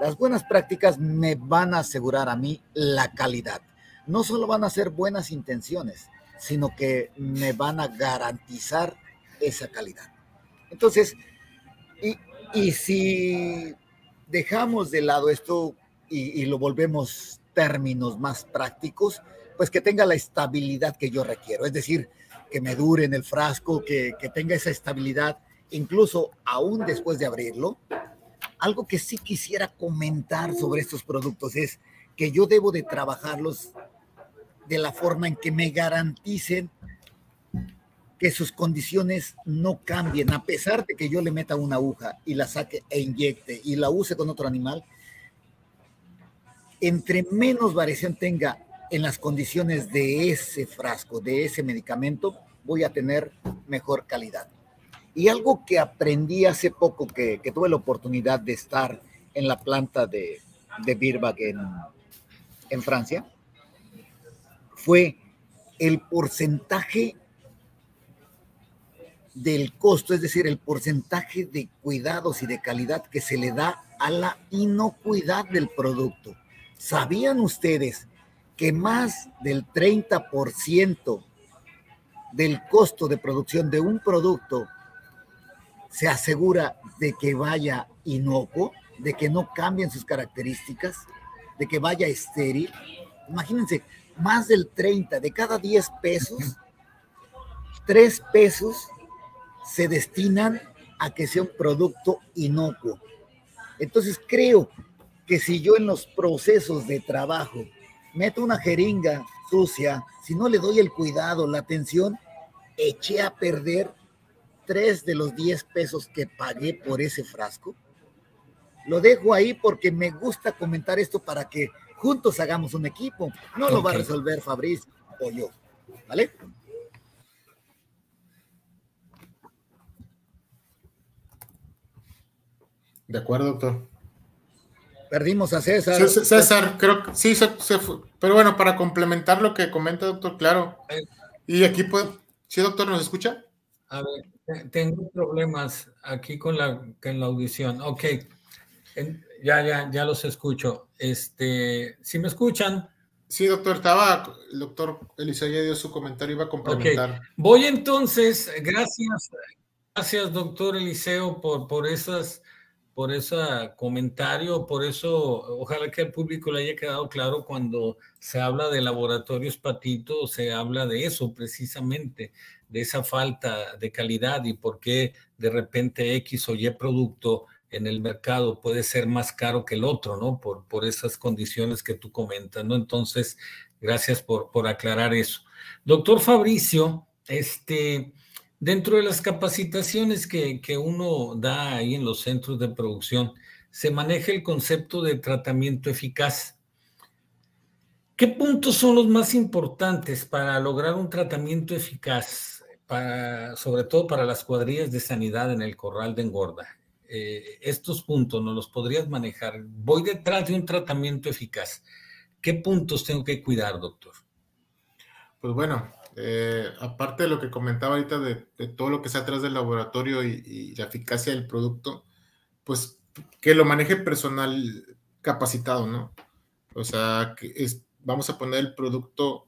Las buenas prácticas me van a asegurar a mí la calidad. No solo van a ser buenas intenciones, sino que me van a garantizar esa calidad. Entonces, y, si dejamos de lado esto y, lo volvemos términos más prácticos, pues que tenga la estabilidad que yo requiero, es decir, que me dure en el frasco, que, que tenga esa estabilidad, incluso aún después de abrirlo, algo que sí quisiera comentar sobre estos productos es que yo debo de trabajarlos de la forma en que me garanticen que sus condiciones no cambien, a pesar de que yo le meta una aguja y la saque e inyecte y la use con otro animal, entre menos variación tenga en las condiciones de ese frasco, de ese medicamento, voy a tener mejor calidad. Y algo que aprendí hace poco, que, tuve la oportunidad de estar en la planta de, de Birbag en, en Francia, fue el porcentaje del costo, es decir, el porcentaje de cuidados y de calidad que se le da a la inocuidad del producto. ¿Sabían ustedes que más del 30% del costo de producción de un producto se asegura de que vaya inocuo, de que no cambien sus características, de que vaya estéril. Imagínense, más del 30, de cada 10 pesos, 3 pesos se destinan a que sea un producto inocuo. Entonces creo que si yo en los procesos de trabajo meto una jeringa sucia, si no le doy el cuidado, la atención, eché a perder tres de los diez pesos que pagué por ese frasco. Lo dejo ahí porque me gusta comentar esto para que juntos hagamos un equipo. No lo va a resolver Fabriz o yo. ¿Vale?
De acuerdo, doctor.
Perdimos a César.
César, creo que sí, se, fue. Pero bueno, para complementar lo que comenta, doctor, claro. Y aquí puede. ¿Sí, doctor, nos escucha?
A ver, tengo problemas aquí con la, con la audición. Ok, ya, ya, ya los escucho. Este, si me escuchan.
Sí, doctor, estaba, el doctor Eliseo ya dio su comentario, iba a complementar.
Voy entonces, gracias, gracias, doctor Eliseo, por, por esas por ese comentario, por eso ojalá que al público le haya quedado claro cuando se habla de laboratorios Patito, se habla de eso precisamente, de esa falta de calidad y por qué de repente X o Y producto en el mercado puede ser más caro que el otro, ¿no? Por, por esas condiciones que tú comentas, ¿no? Entonces, gracias por, por aclarar eso. Doctor Fabricio, este, Dentro de las capacitaciones que, uno da ahí en los centros de producción, se maneja el concepto de tratamiento eficaz. ¿Qué puntos son los más importantes para lograr un tratamiento eficaz, sobre todo para las cuadrillas de sanidad en el corral de engorda? Eh, estos puntos no los podrías manejar. Voy detrás de un tratamiento eficaz. ¿Qué puntos tengo que cuidar, doctor?
Pues bueno, eh, aparte de lo que comentaba ahorita de, todo lo que está atrás del laboratorio y, la eficacia del producto, pues que lo maneje personal capacitado, ¿no? O sea, es, vamos a poner el producto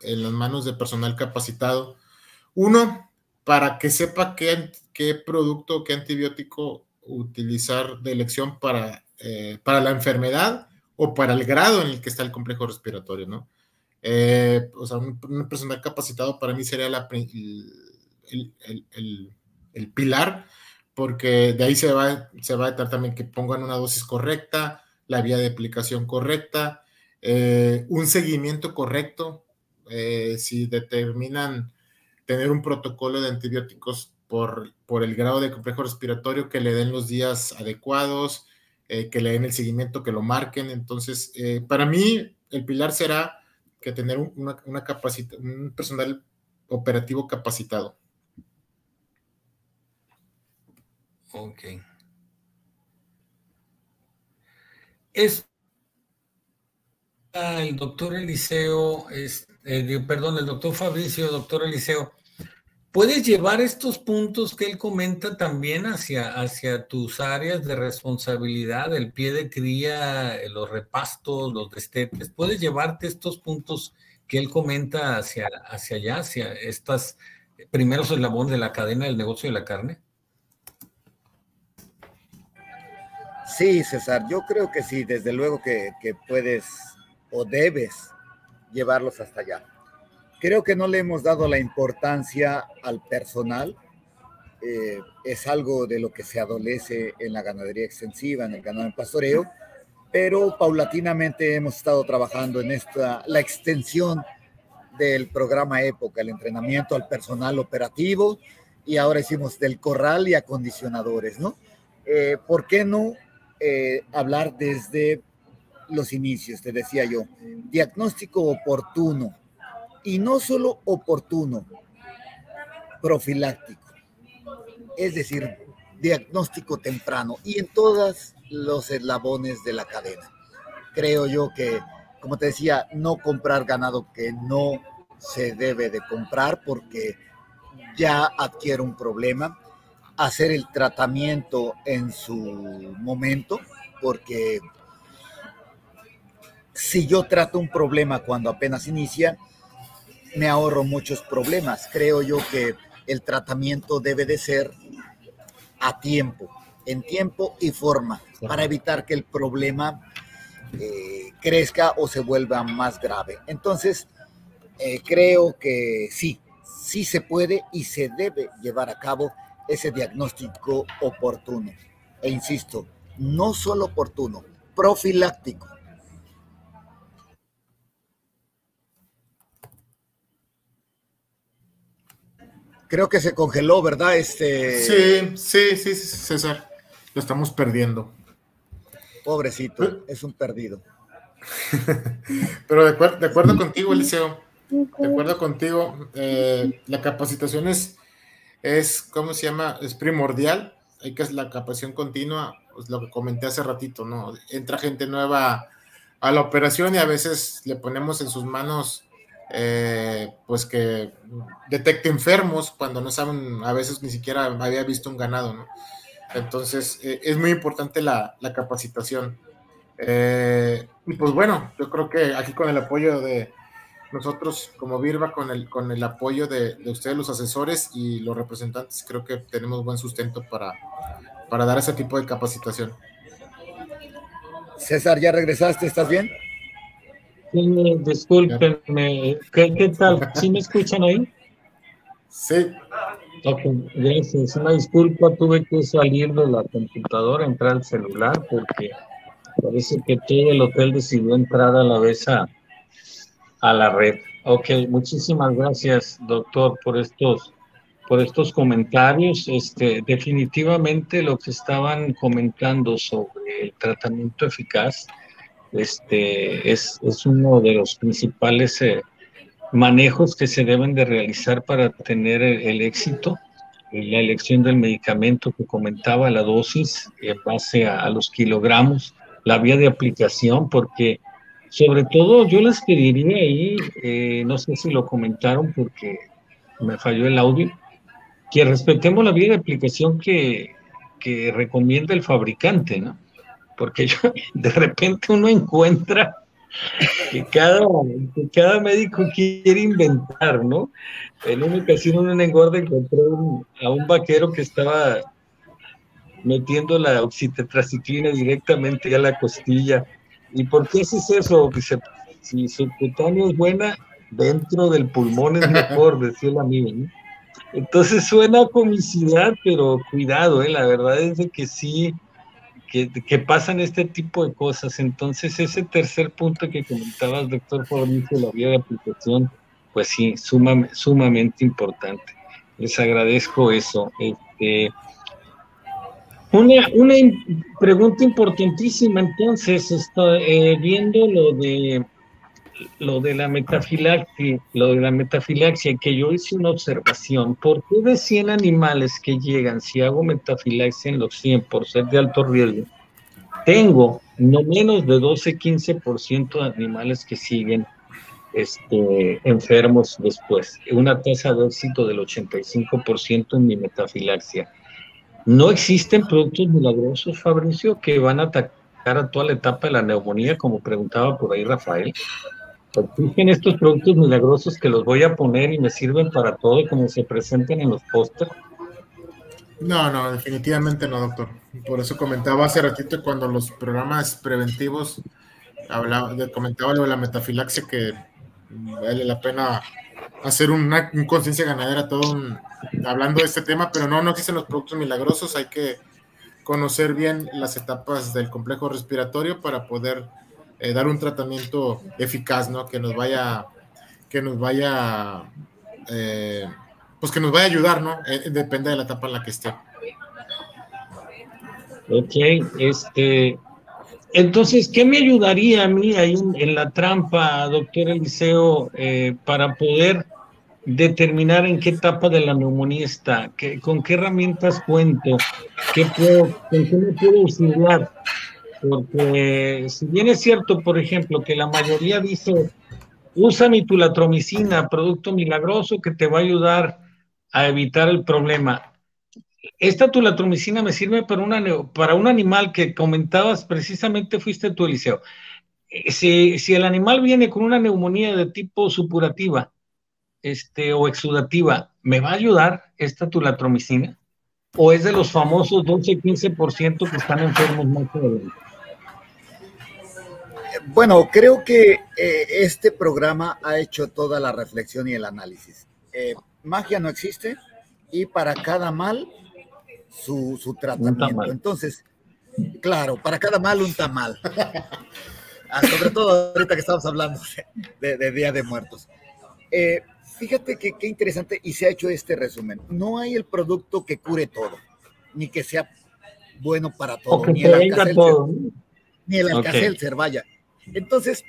en las manos de personal capacitado. Uno, para que sepa qué, qué producto, qué antibiótico utilizar de elección para, eh, para la enfermedad o para el grado en el que está el complejo respiratorio, ¿no? Eh, o sea, un, personal capacitado para mí sería la, el, pilar, porque de ahí se va, se va a tratar también que pongan una dosis correcta, la vía de aplicación correcta, eh, un seguimiento correcto, eh, si determinan tener un protocolo de antibióticos por, por el grado de complejo respiratorio, que le den los días adecuados, que le den el seguimiento, que lo marquen. Entonces, para mí, el pilar será que tener una, una un personal operativo capacitado.
Ok. Es el doctor Eliseo, es, eh, perdón, el doctor Fabricio, doctor Eliseo, puedes llevar estos puntos que él comenta también hacia, hacia tus áreas de responsabilidad, el pie de cría, eh, los repastos, los destetes. Puedes llevarte estos puntos que él comenta hacia, hacia allá, hacia estas primeros eslabones de la cadena del negocio de la carne.
Sí, César, yo creo que sí, desde luego que, que puedes o debes llevarlos hasta allá. Creo que no le hemos dado la importancia al personal. Eh, es algo de lo que se adolece en la ganadería extensiva, en el ganado en pastoreo, pero paulatinamente hemos estado trabajando en esta, la extensión del programa Época, el entrenamiento al personal operativo y ahora hicimos del corral y acondicionadores, ¿no? Eh, ¿Por qué no eh, hablar desde los inicios? Te decía yo, diagnóstico oportuno y no solo oportuno, profiláctico, es decir, diagnóstico temprano y en todos los eslabones de la cadena. Creo yo que, como te decía, no comprar ganado que no se debe de comprar porque ya adquiere un problema, hacer el tratamiento en su momento, porque si yo trato un problema cuando apenas inicia, me ahorro muchos problemas. Creo yo que el tratamiento debe de ser a tiempo, en tiempo y forma, para evitar que el problema eh, crezca o se vuelva más grave. Entonces, eh, creo que sí, sí se puede y se debe llevar a cabo ese diagnóstico oportuno. E insisto, no solo oportuno, profiláctico Creo que se congeló, ¿verdad? Este...
Sí, sí, sí, César. Lo estamos perdiendo.
Pobrecito, es un perdido.
Pero de, acuerdo contigo, Eliseo, de acuerdo contigo, eh, la capacitación es, es, ¿cómo se llama? Es primordial. Hay que la capacitación continua, pues lo que comenté hace ratito, ¿no? Entra gente nueva a la operación y a veces le ponemos en sus manos, eh, pues que detecte enfermos cuando no saben, a veces ni siquiera había visto un ganado. Entonces, eh, es muy importante la, capacitación. Eh, y pues bueno, yo creo que aquí con el apoyo de nosotros como Virba, con el, con el apoyo de, ustedes, los asesores y los representantes, creo que tenemos buen sustento para, para dar ese tipo de capacitación.
César, ¿ya regresaste? ¿Estás bien?
Discúlpenme. ¿Qué, tal? ¿Sí me escuchan ahí?
Sí.
Ok, gracias. Una disculpa, tuve que salir de la computadora, entrar al celular porque Parece que todo el hotel decidió entrar a la vez a, la red. Ok, muchísimas gracias, doctor, por estos, por estos comentarios. Este, definitivamente lo que estaban comentando sobre el tratamiento eficaz este, es, uno de los principales eh, manejos que se deben de realizar para tener el, éxito la elección del medicamento que comentaba, la dosis en base a, los kilogramos la vía de aplicación, porque sobre todo yo les pediría ahí, eh, no sé si lo comentaron porque me falló el audio, que respetemos la vía de aplicación que recomienda el fabricante, ¿no? Porque yo, de repente uno encuentra que cada, que cada médico quiere inventar, ¿no? En una ocasión en engorda encontré a un vaquero que estaba metiendo la oxitetraciclina directamente a la costilla. ¿Y por qué haces eso? Dice, si su cutáneo es buena, dentro del pulmón es mejor, decía el amigo. Entonces suena a comicidad, pero cuidado, ¿eh? la verdad es de que sí, que, pasan este tipo de cosas. Entonces ese tercer punto que comentabas, doctor Fabricio, la vía de aplicación, pues sí, sumamente importante. Les agradezco eso. Este, una, una pregunta importantísima, entonces, está, eh, viendo lo de lo de la metafilaxia, lo de la metafilaxia, que yo hice una observación, ¿por qué de 100 animales que llegan, si hago metafilaxia en los 100 por ser de alto riesgo, tengo no menos de 12-15% de animales que siguen este, enfermos después, una tasa de éxito del 85% en mi metafilaxia. No existen productos milagrosos, Fabricio, que van a atacar a toda la etapa de la neumonía, como preguntaba por ahí Rafael. Estos productos milagrosos que los voy a poner y me sirven para todo, como se presenten en los.
No, no, definitivamente no, doctor. Por eso comentaba hace ratito cuando los programas preventivos hablaba, comentaba lo de la metafilaxia que vale la pena hacer una, conciencia ganadera, todo hablando de este tema, pero no, no existen los productos milagrosos, hay que conocer bien las etapas del complejo respiratorio para poder eh, dar un tratamiento eficaz, ¿no? Que nos vaya, que nos vaya, eh, pues que nos vaya a ayudar, ¿no? Eh, depende de la etapa en la que esté.
Ok, este, entonces, ¿qué me ayudaría a mí ahí en, la trampa, doctor Eliseo, para poder determinar en qué etapa de la neumonía está? ¿Con qué herramientas cuento? ¿Qué puedo, ¿Con qué me puedo auxiliar? Porque si bien es cierto, por ejemplo, que la mayoría dice, usa mi tulatromicina, producto milagroso que te va a ayudar a evitar el problema esta tulatromicina me sirve para, una, para un animal que comentabas, precisamente fuiste tu Eliseo. Eh, si, si, el animal viene con una neumonía de tipo supurativa este, o exudativa, ¿me va a ayudar esta tulatromicina? ¿O es de los famosos 12-15% que están enfermos más
Bueno, creo que eh, este programa ha hecho toda la reflexión y el análisis. Eh, magia no existe y para cada mal su, su tratamiento. Entonces, claro, para cada mal un tamal. Ah, sobre todo ahorita que estamos hablando de, Día de Muertos. Eh, fíjate que qué interesante y se ha hecho este resumen. No hay el producto que cure todo, ni que sea bueno para todo, ni el, alcacelcer, ni el vaya. Entonces,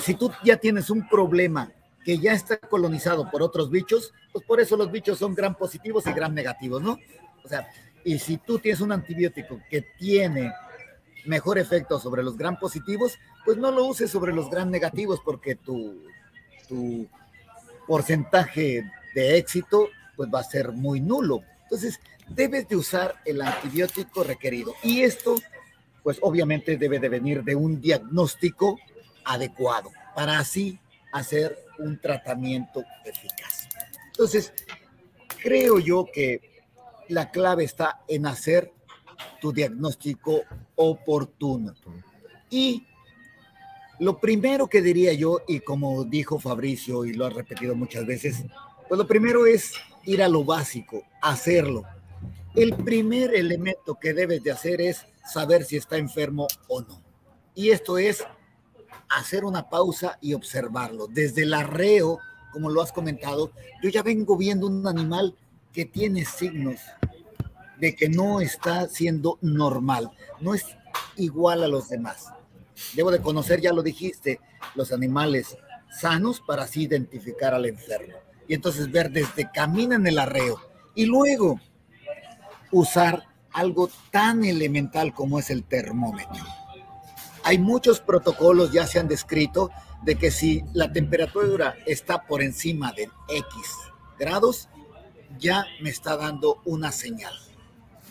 si tú ya tienes un problema que ya está colonizado por otros bichos, pues por eso los bichos son gran positivos y gran negativos, ¿no? O sea, y si tú tienes un antibiótico que tiene mejor efecto sobre los gran positivos, pues no lo uses sobre los gran negativos porque tu, tu porcentaje de éxito pues va a ser muy nulo. Entonces, debes de usar el antibiótico requerido. Y esto, pues obviamente debe de venir de un diagnóstico adecuado para así hacer un tratamiento eficaz. Entonces, creo yo que la clave está en hacer tu diagnóstico oportuno. Y lo primero que diría yo, y como dijo Fabricio y lo ha repetido muchas veces, pues lo primero es ir a lo básico, hacerlo. El primer elemento que debes de hacer es saber si está enfermo o no. Y esto es hacer una pausa y observarlo. Desde el arreo, como lo has comentado, yo ya vengo viendo un animal que tiene signos de que no está siendo normal, no es igual a los demás. Debo de conocer, ya lo dijiste, los animales sanos para así identificar al enfermo. Y entonces ver desde camina en el arreo y luego usar algo tan elemental como es el termómetro. Hay muchos protocolos ya se han descrito de que si la temperatura está por encima de X grados, ya me está dando una señal.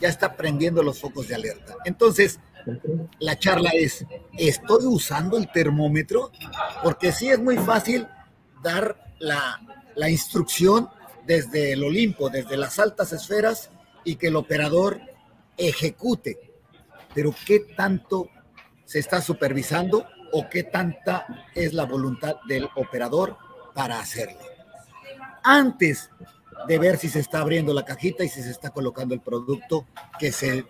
Ya está prendiendo los focos de alerta. Entonces, la charla es, ¿estoy usando el termómetro? Porque sí es muy fácil dar la, la instrucción desde el Olimpo, desde las altas esferas, y que el operador ejecute. Pero ¿qué tanto se está supervisando o qué tanta es la voluntad del operador para hacerlo. Antes de ver si se está abriendo la cajita y si se está colocando el producto que se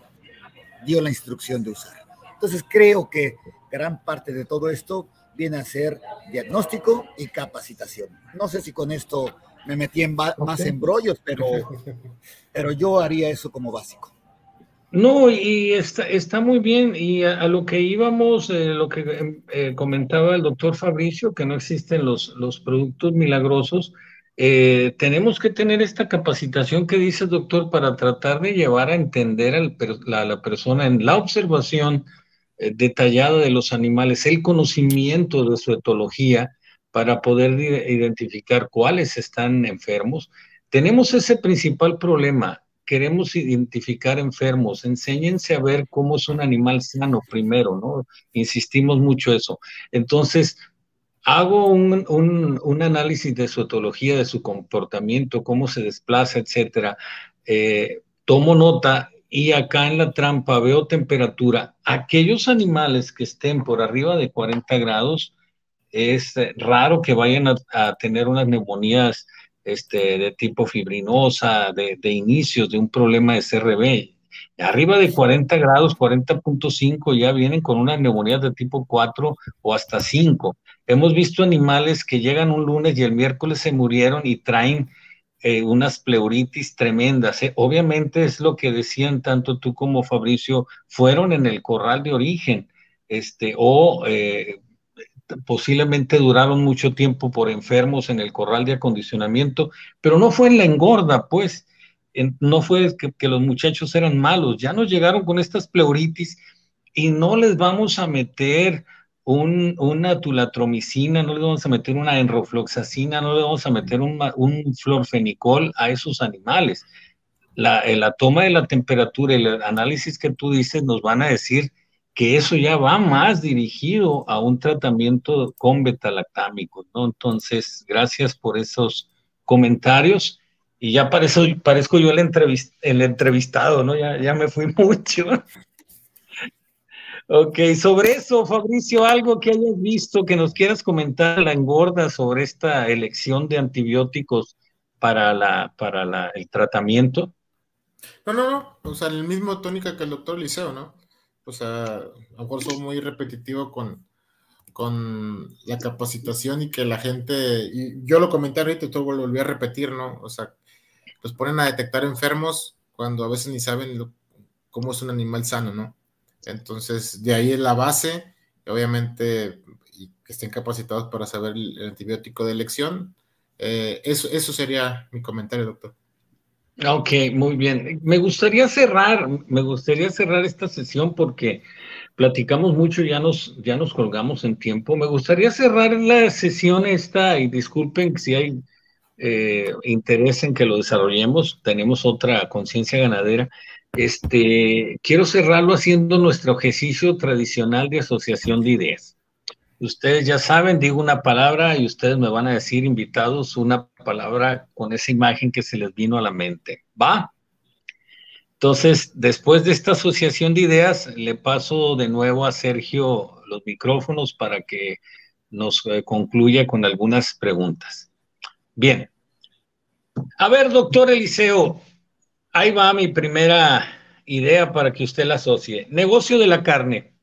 dio la instrucción de usar. Entonces creo que gran parte de todo esto viene a ser diagnóstico y capacitación. No sé si con esto me metí en más embrollos, pero, pero yo haría eso como básico.
No, y está, está muy bien. Y a, lo que íbamos, eh, lo que em, eh, comentaba el doctor Fabricio, que no existen los, los productos milagrosos, eh, tenemos que tener esta capacitación que dice el doctor para tratar de llevar a entender a la persona en la observación detallada de los animales, el conocimiento de su etología para poder identificar cuáles están enfermos. Tenemos ese principal problema queremos identificar enfermos, enséñense a ver cómo es un animal sano primero, ¿no? Insistimos mucho eso. Entonces, hago un, análisis de su etología, de su comportamiento, cómo se desplaza, etcétera. Eh, tomo nota y acá en la trampa veo temperatura. Aquellos animales que estén por arriba de 40 grados, es raro que vayan a, a tener unas neumonías este, de tipo fibrinosa, de, de inicios de un problema de CRB. Arriba de 40 grados, 40.5, ya vienen con una neumonía de tipo 4 o hasta 5. Hemos visto animales que llegan un lunes y el miércoles se murieron y traen eh, unas pleuritis tremendas. ¿eh? Obviamente es lo que decían tanto tú como Fabricio, fueron en el corral de origen, este, o eh, posiblemente duraron mucho tiempo por enfermos en el corral de acondicionamiento, pero no fue en la engorda, pues, no fue que, los muchachos eran malos, ya nos llegaron con estas pleuritis y no les vamos a meter un, una tulatromicina, no les vamos a meter una enrofloxacina, no les vamos a meter un, un florfenicol a esos animales. La, la toma de la temperatura y el análisis que tú dices nos van a decir que eso ya va más dirigido a un tratamiento con betalactámicos, ¿no? Entonces, gracias por esos comentarios. Y ya parezco, parezco yo el, el entrevistado, ¿no? Ya, ya me fui mucho. ok, sobre eso, Fabricio, algo que hayas visto, que nos quieras comentar, la engorda sobre esta elección de antibióticos para, la, para la, el tratamiento.
No, no, no, o sea, el mismo tónica que el doctor Liceo, ¿no? O sea, a lo mejor soy muy repetitivo con, con la capacitación y que la gente, y yo lo comenté ahorita y todo lo volví a repetir, ¿no? O sea, los ponen a detectar enfermos cuando a veces ni saben cómo es un animal sano, ¿no? Entonces, de ahí es la base. obviamente, y que estén capacitados para saber el, antibiótico de elección. Eh, eso, eso sería mi comentario, doctor.
Ok, muy bien. Me gustaría cerrar, me gustaría cerrar esta sesión porque platicamos mucho, ya nos, ya nos colgamos en tiempo. Me gustaría cerrar la sesión esta y disculpen si hay eh, interés en que lo desarrollemos, tenemos otra conciencia ganadera. Este, quiero cerrarlo haciendo nuestro ejercicio tradicional de asociación de ideas. Ustedes ya saben, digo una palabra y ustedes me van a decir, invitados, una palabra con esa imagen que se les vino a la mente. ¿Va? Entonces, después de esta asociación de ideas, le paso de nuevo a Sergio los micrófonos para que nos eh, concluya con algunas preguntas. Bien. A ver, doctor Eliseo, ahí va mi primera idea para que usted la asocie. Negocio de la carne.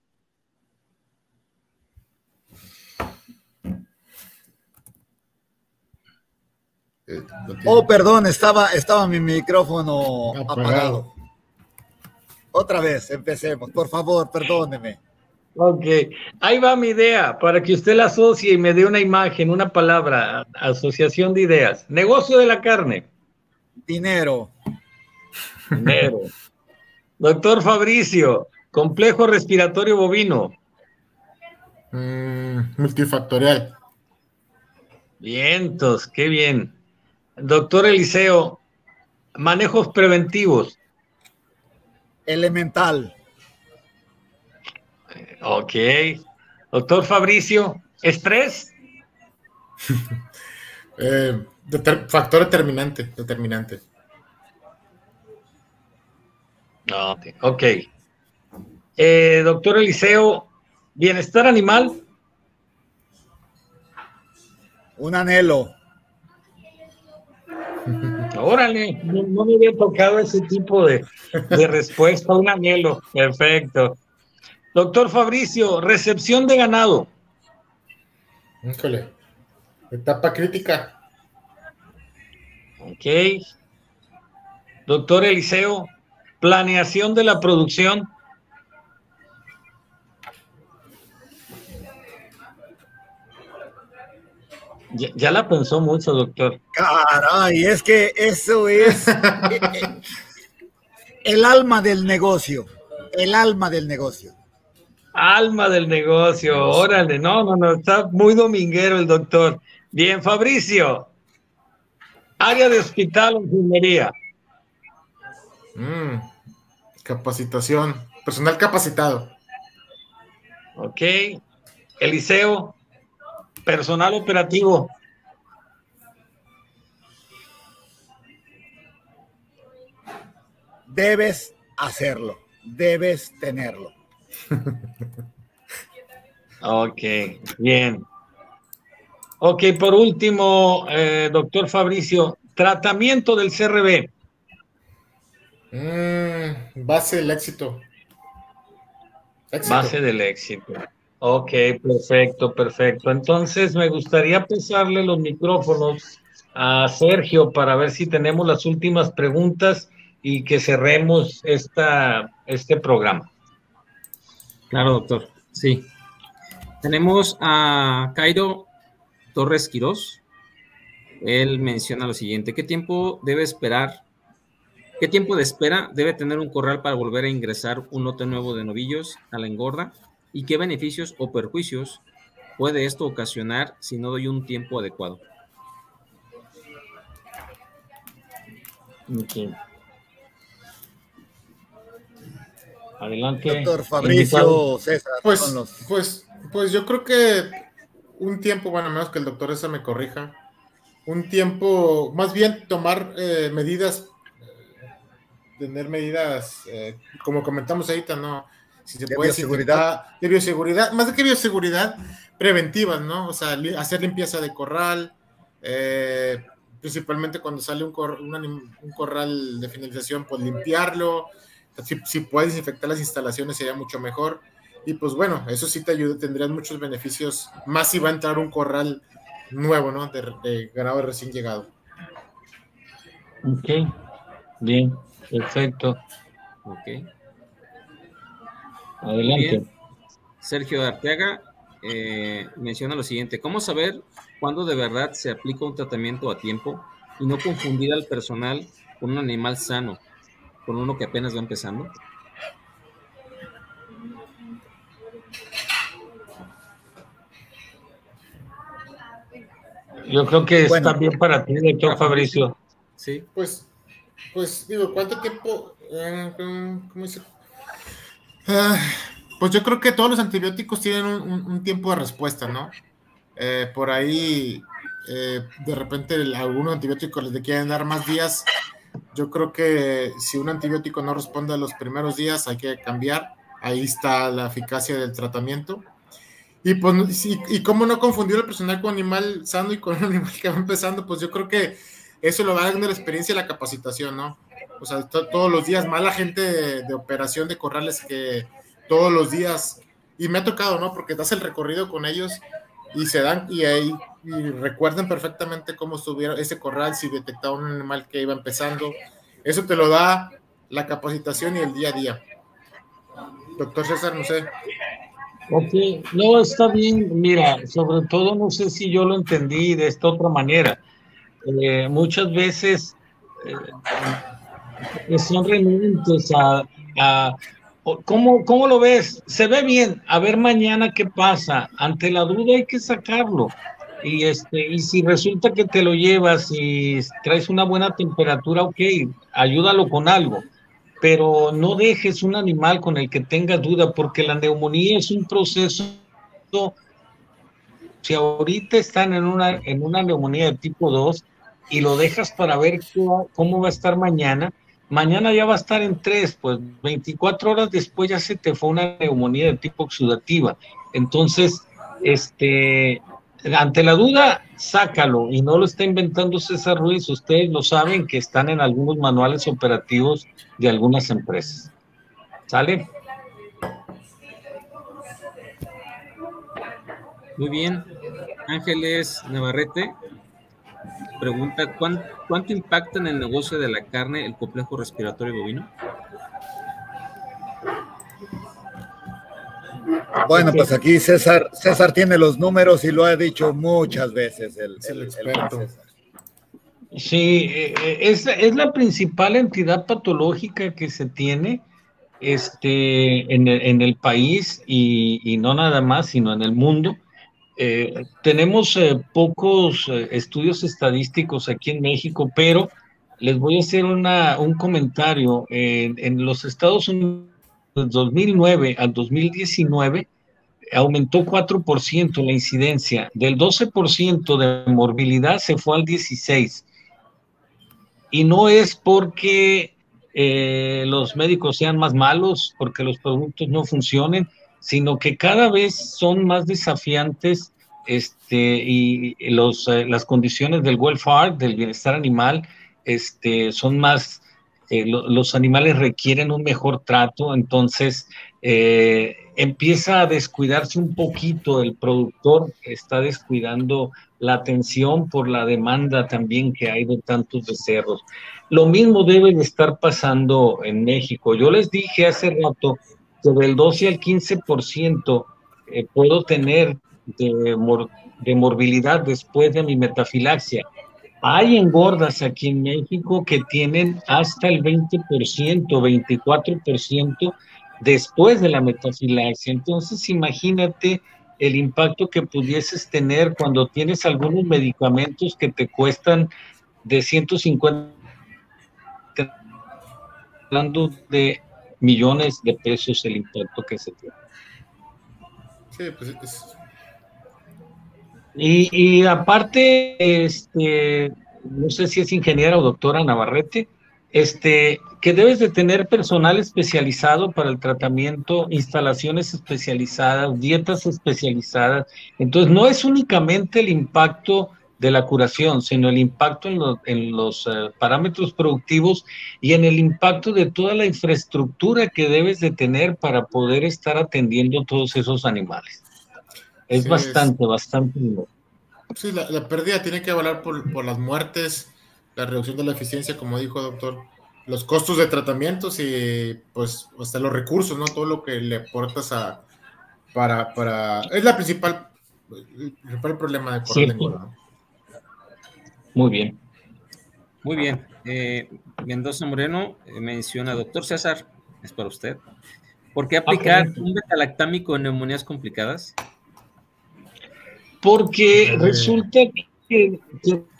Oh, perdón, estaba, estaba mi micrófono apagado. Otra vez, empecemos. Por favor, perdóneme.
Ok, ahí va mi idea para que usted la asocie y me dé una imagen, una palabra, asociación de ideas. Negocio de la carne.
Dinero.
Dinero. Doctor Fabricio, complejo respiratorio bovino.
Mm, multifactorial.
Vientos, qué bien. Doctor Eliseo, manejos preventivos.
Elemental.
Ok. Doctor Fabricio, ¿estrés?
Eh, factor determinante, determinante.
ok. Eh, doctor Eliseo, ¿bienestar animal?
Un anhelo.
Órale, no, me había tocado ese tipo de, de respuesta, un anhelo. Perfecto. Doctor Fabricio, recepción de ganado.
Híjole. Etapa crítica.
Ok. Doctor Eliseo, planeación de la producción. Ya, la pensó mucho, doctor.
Caray, es que eso es eh, eh, el alma del negocio. El alma del negocio.
Alma del negocio, órale, no, no, no, está muy dominguero el doctor. Bien, Fabricio, área de hospital o enfermería.
Mm, capacitación, personal capacitado.
Ok, Eliseo, personal operativo.
Debes hacerlo, debes tenerlo.
Ok, bien. Ok, por último, eh, doctor Fabricio, tratamiento del CRB.
Mm, base del éxito.
Base del éxito. Ok, perfecto, perfecto. Entonces me gustaría pasarle los micrófonos a Sergio para ver si tenemos las últimas preguntas y que cerremos esta, este programa.
Claro, doctor. Sí. Tenemos a Cairo Torres Quirós. Él menciona lo siguiente: ¿Qué tiempo debe esperar? ¿Qué tiempo de espera debe tener un corral para volver a ingresar un lote nuevo de novillos a la engorda? ¿Y qué beneficios o perjuicios puede esto ocasionar si no doy un tiempo adecuado?
Adelante.
Doctor Fabricio César.
Pues, pues, pues yo creo que un tiempo, bueno, menos que el doctor esa me corrija, un tiempo, más bien tomar eh, medidas, eh, tener medidas, eh, como comentamos ahorita, ¿no?
Si se de puede bioseguridad.
De bioseguridad, más de que bioseguridad, preventivas, ¿no? O sea, hacer limpieza de corral, principalmente cuando sale un, un corral de finalización, pues limpiarlo, si, puedes desinfectar las instalaciones sería mucho mejor. Y pues bueno, eso sí te ayuda, tendrías muchos beneficios, más si va a entrar un corral nuevo, ¿no? De, ganado recién llegado.
Ok, bien, perfecto. Ok. Adelante.
Sergio Arteaga eh, menciona lo siguiente, ¿cómo saber cuándo de verdad se aplica un tratamiento a tiempo y no confundir al personal con un animal sano, con uno que apenas va empezando?
Yo creo que está bien para ti, doctor Fabricio.
Sí. Pues, pues digo, ¿cuánto tiempo? Eh, ¿Cómo dice? Ah, pues yo creo que todos los antibióticos tienen un, tiempo de respuesta, ¿no? Eh, por ahí, eh, de repente, algunos antibióticos les quieren dar más días. Yo creo que si un antibiótico no responde a los primeros días, hay que cambiar. Ahí está la eficacia del tratamiento. Y pues, y, cómo no confundir el personal con animal sano y con animal que va empezando, pues yo creo que eso lo va dar la experiencia y la capacitación, ¿no? O sea, todos los días, mala gente de operación de corrales que todos los días. Y me ha tocado, ¿no? Porque das el recorrido con ellos y se dan y ahí y recuerden perfectamente cómo estuvieron ese corral, si detectaban un animal que iba empezando. Eso te lo da la capacitación y el día a día. Doctor César, no sé.
Ok, no, está bien. Mira, sobre todo no sé si yo lo entendí de esta otra manera. Eh, muchas veces eh, son renuentes a ¿Cómo, ¿Cómo lo ves? Se ve bien. A ver mañana qué pasa. Ante la duda hay que sacarlo. Y, este, y si resulta que te lo llevas y traes una buena temperatura, ok, ayúdalo con algo. Pero no dejes un animal con el que tengas duda, porque la neumonía es un proceso. Si ahorita están en una, en una neumonía de tipo 2 y lo dejas para ver cómo va a estar mañana, mañana ya va a estar en tres, pues 24 horas después ya se te fue una neumonía de tipo oxidativa. Entonces, este, ante la duda, sácalo y no lo está inventando César Ruiz. Ustedes lo saben que están en algunos manuales operativos de algunas empresas. ¿Sale?
Muy bien. Ángeles Navarrete, Pregunta, ¿cuánto, impacta en el negocio de la carne el complejo respiratorio bovino?
Bueno, pues aquí César, César tiene los números y lo ha dicho muchas veces el, experto.
Sí, eh, eh, es, es, la principal entidad patológica que se tiene este, en, el, en el país y, y, no nada más, sino en el mundo. Eh, tenemos eh, pocos eh, estudios estadísticos aquí en México, pero les voy a hacer una, un comentario. en los Estados Unidos, de 2009 al 2019, aumentó 4% la incidencia. Del 12% de morbilidad se fue al 16%. Y no es porque los médicos sean más malos, porque los productos no funcionen, sino que cada vez son más desafiantes este, y los, eh, las condiciones del welfare, del bienestar animal, este, son más, eh, los animales requieren un mejor trato, entonces eh, empieza a descuidarse un poquito el productor, está descuidando la atención por la demanda también que hay de tantos becerros. Lo mismo debe de estar pasando en México. Yo les dije hace rato que del 12 al 15% eh, puedo tener de, de morbilidad después de mi metafilaxia. Hay engordas aquí en México que tienen hasta el 20%, 24% después de la metafilaxia. Entonces, imagínate el impacto que pudieses tener cuando tienes algunos medicamentos que te cuestan de 150 hablando de millones de pesos el impacto que se tiene. Sí, pues y, y, aparte, este, no sé si es ingeniera o doctora Navarrete, este, que debes de tener personal especializado para el tratamiento, instalaciones especializadas, dietas especializadas. Entonces, no es únicamente el impacto de la curación, sino el impacto en, los eh, parámetros productivos y en el impacto de toda la infraestructura que debes de tener para poder estar atendiendo todos esos animales. Es bastante, bastante.
Sí, la, pérdida tiene que hablar por, por, las muertes, la reducción de la eficiencia, como dijo el doctor, los costos de tratamientos y pues hasta los recursos, ¿no? Todo lo que le aportas a, para, para, es la principal, el principal problema de correr ¿no?
Muy bien.
Muy bien. Eh, Mendoza Moreno eh, menciona, doctor César, es para usted. ¿Por qué aplicar un betalactámico en neumonías complicadas?
Porque resulta que,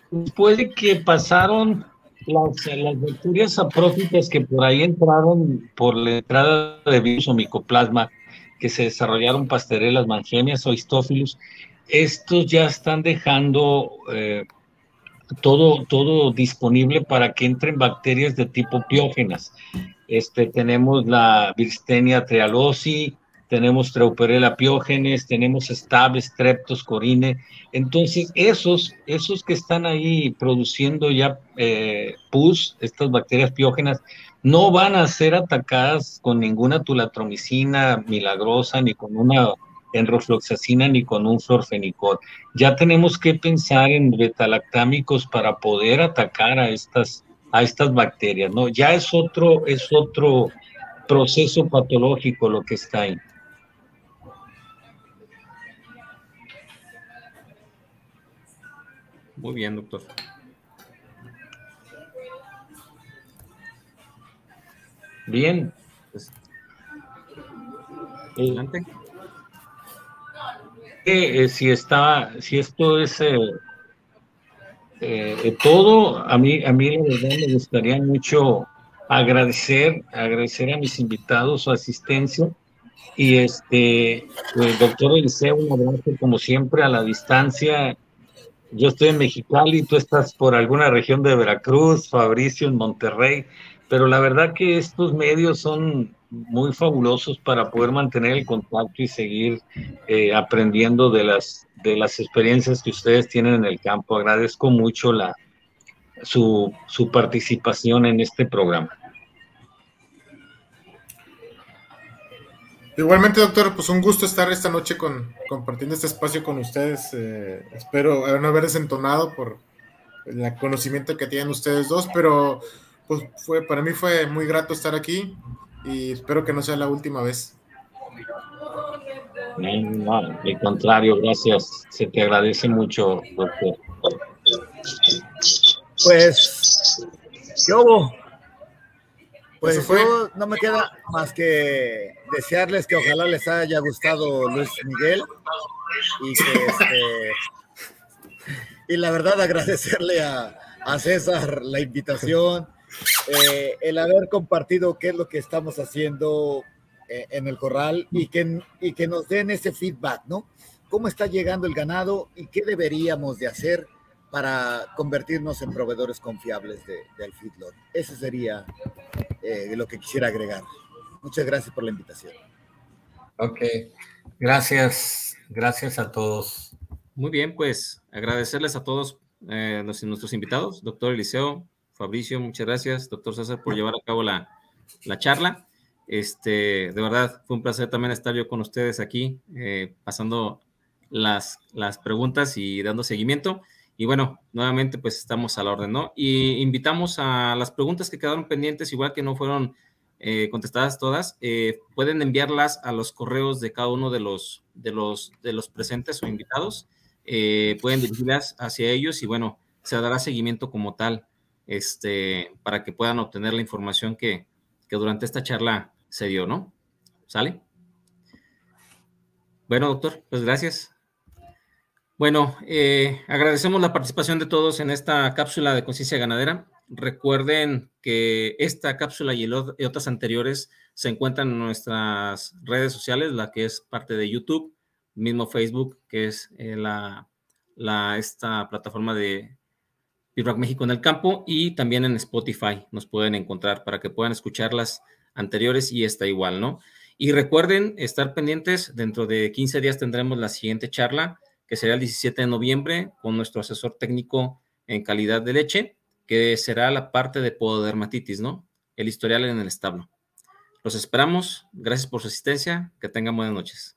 después de que pasaron las, las bacterias aprófitas que por ahí entraron por la entrada de virus o micoplasma, que se desarrollaron pasterelas, mangemias o histófilos, estos ya están dejando eh, todo, todo disponible para que entren bacterias de tipo piógenas. Este, tenemos la Virstenia trealosi, tenemos Treuperella piógenes, tenemos Staph, Streptos, Corine. Entonces, esos, esos que están ahí produciendo ya eh, pus, estas bacterias piógenas, no van a ser atacadas con ninguna tulatromicina milagrosa, ni con una enrofloxacina, ni con un florfenicol. Ya tenemos que pensar en betalactámicos para poder atacar a estas, a estas bacterias, ¿no? Ya es otro, es otro proceso patológico lo que está ahí.
Muy bien, doctor.
Bien.
Pues, adelante.
Eh, si está, si esto es eh, eh, todo, a mí, a mí la verdad me gustaría mucho agradecer, agradecer a mis invitados su asistencia. Y este, pues, doctor Eliseo, un abrazo como siempre a la distancia. Yo estoy en Mexicali, tú estás por alguna región de Veracruz, Fabricio en Monterrey, pero la verdad que estos medios son muy fabulosos para poder mantener el contacto y seguir eh, aprendiendo de las, de las experiencias que ustedes tienen en el campo. Agradezco mucho la, su, su participación en este programa.
Igualmente, doctor, pues un gusto estar esta noche con, compartiendo este espacio con ustedes. Eh, espero no haber desentonado por el conocimiento que tienen ustedes dos, pero pues fue, para mí fue muy grato estar aquí y espero que no sea la última vez.
No, al contrario, gracias. Se te agradece mucho, doctor.
Pues, yo pues yo no me queda más que desearles que ojalá les haya gustado Luis Miguel y que este, y la verdad agradecerle a, César la invitación, eh, el haber compartido qué es lo que estamos haciendo eh, en el corral y que, y que nos den ese feedback, ¿no? ¿Cómo está llegando el ganado y qué deberíamos de hacer para convertirnos en proveedores confiables de, del feedlot. Ese sería eh, lo que quisiera agregar. Muchas gracias por la invitación.
Ok, gracias, gracias a todos.
Muy bien, pues agradecerles a todos eh, nuestros invitados, doctor Eliseo, Fabricio, muchas gracias, doctor César, por llevar a cabo la, la charla. Este, de verdad, fue un placer también estar yo con ustedes aquí, eh, pasando las, las preguntas y dando seguimiento. Y bueno, nuevamente pues estamos a la orden, ¿no? Y invitamos a las preguntas que quedaron pendientes, igual que no fueron eh, contestadas todas, eh, pueden enviarlas a los correos de cada uno de los, de los, de los presentes o invitados. Eh, pueden dirigirlas hacia ellos y bueno, se dará seguimiento como tal este, para que puedan obtener la información que, que durante esta charla se dio, ¿no? ¿Sale? Bueno, doctor, pues gracias. Bueno, eh, agradecemos la participación de todos en esta cápsula de conciencia ganadera. Recuerden que esta cápsula y, otras anteriores se encuentran en nuestras redes sociales, la que es parte de YouTube, mismo Facebook, que es eh, la, esta plataforma de Rock México en el campo, y también en Spotify nos pueden encontrar para que puedan escuchar las anteriores y esta igual, ¿no? Y recuerden estar pendientes, dentro de 15 días tendremos la siguiente charla que será el 17 de noviembre, con nuestro asesor técnico en calidad de leche, que será la parte de pododermatitis, ¿no? El historial en el establo. Los esperamos. Gracias por su asistencia. Que tengan buenas noches.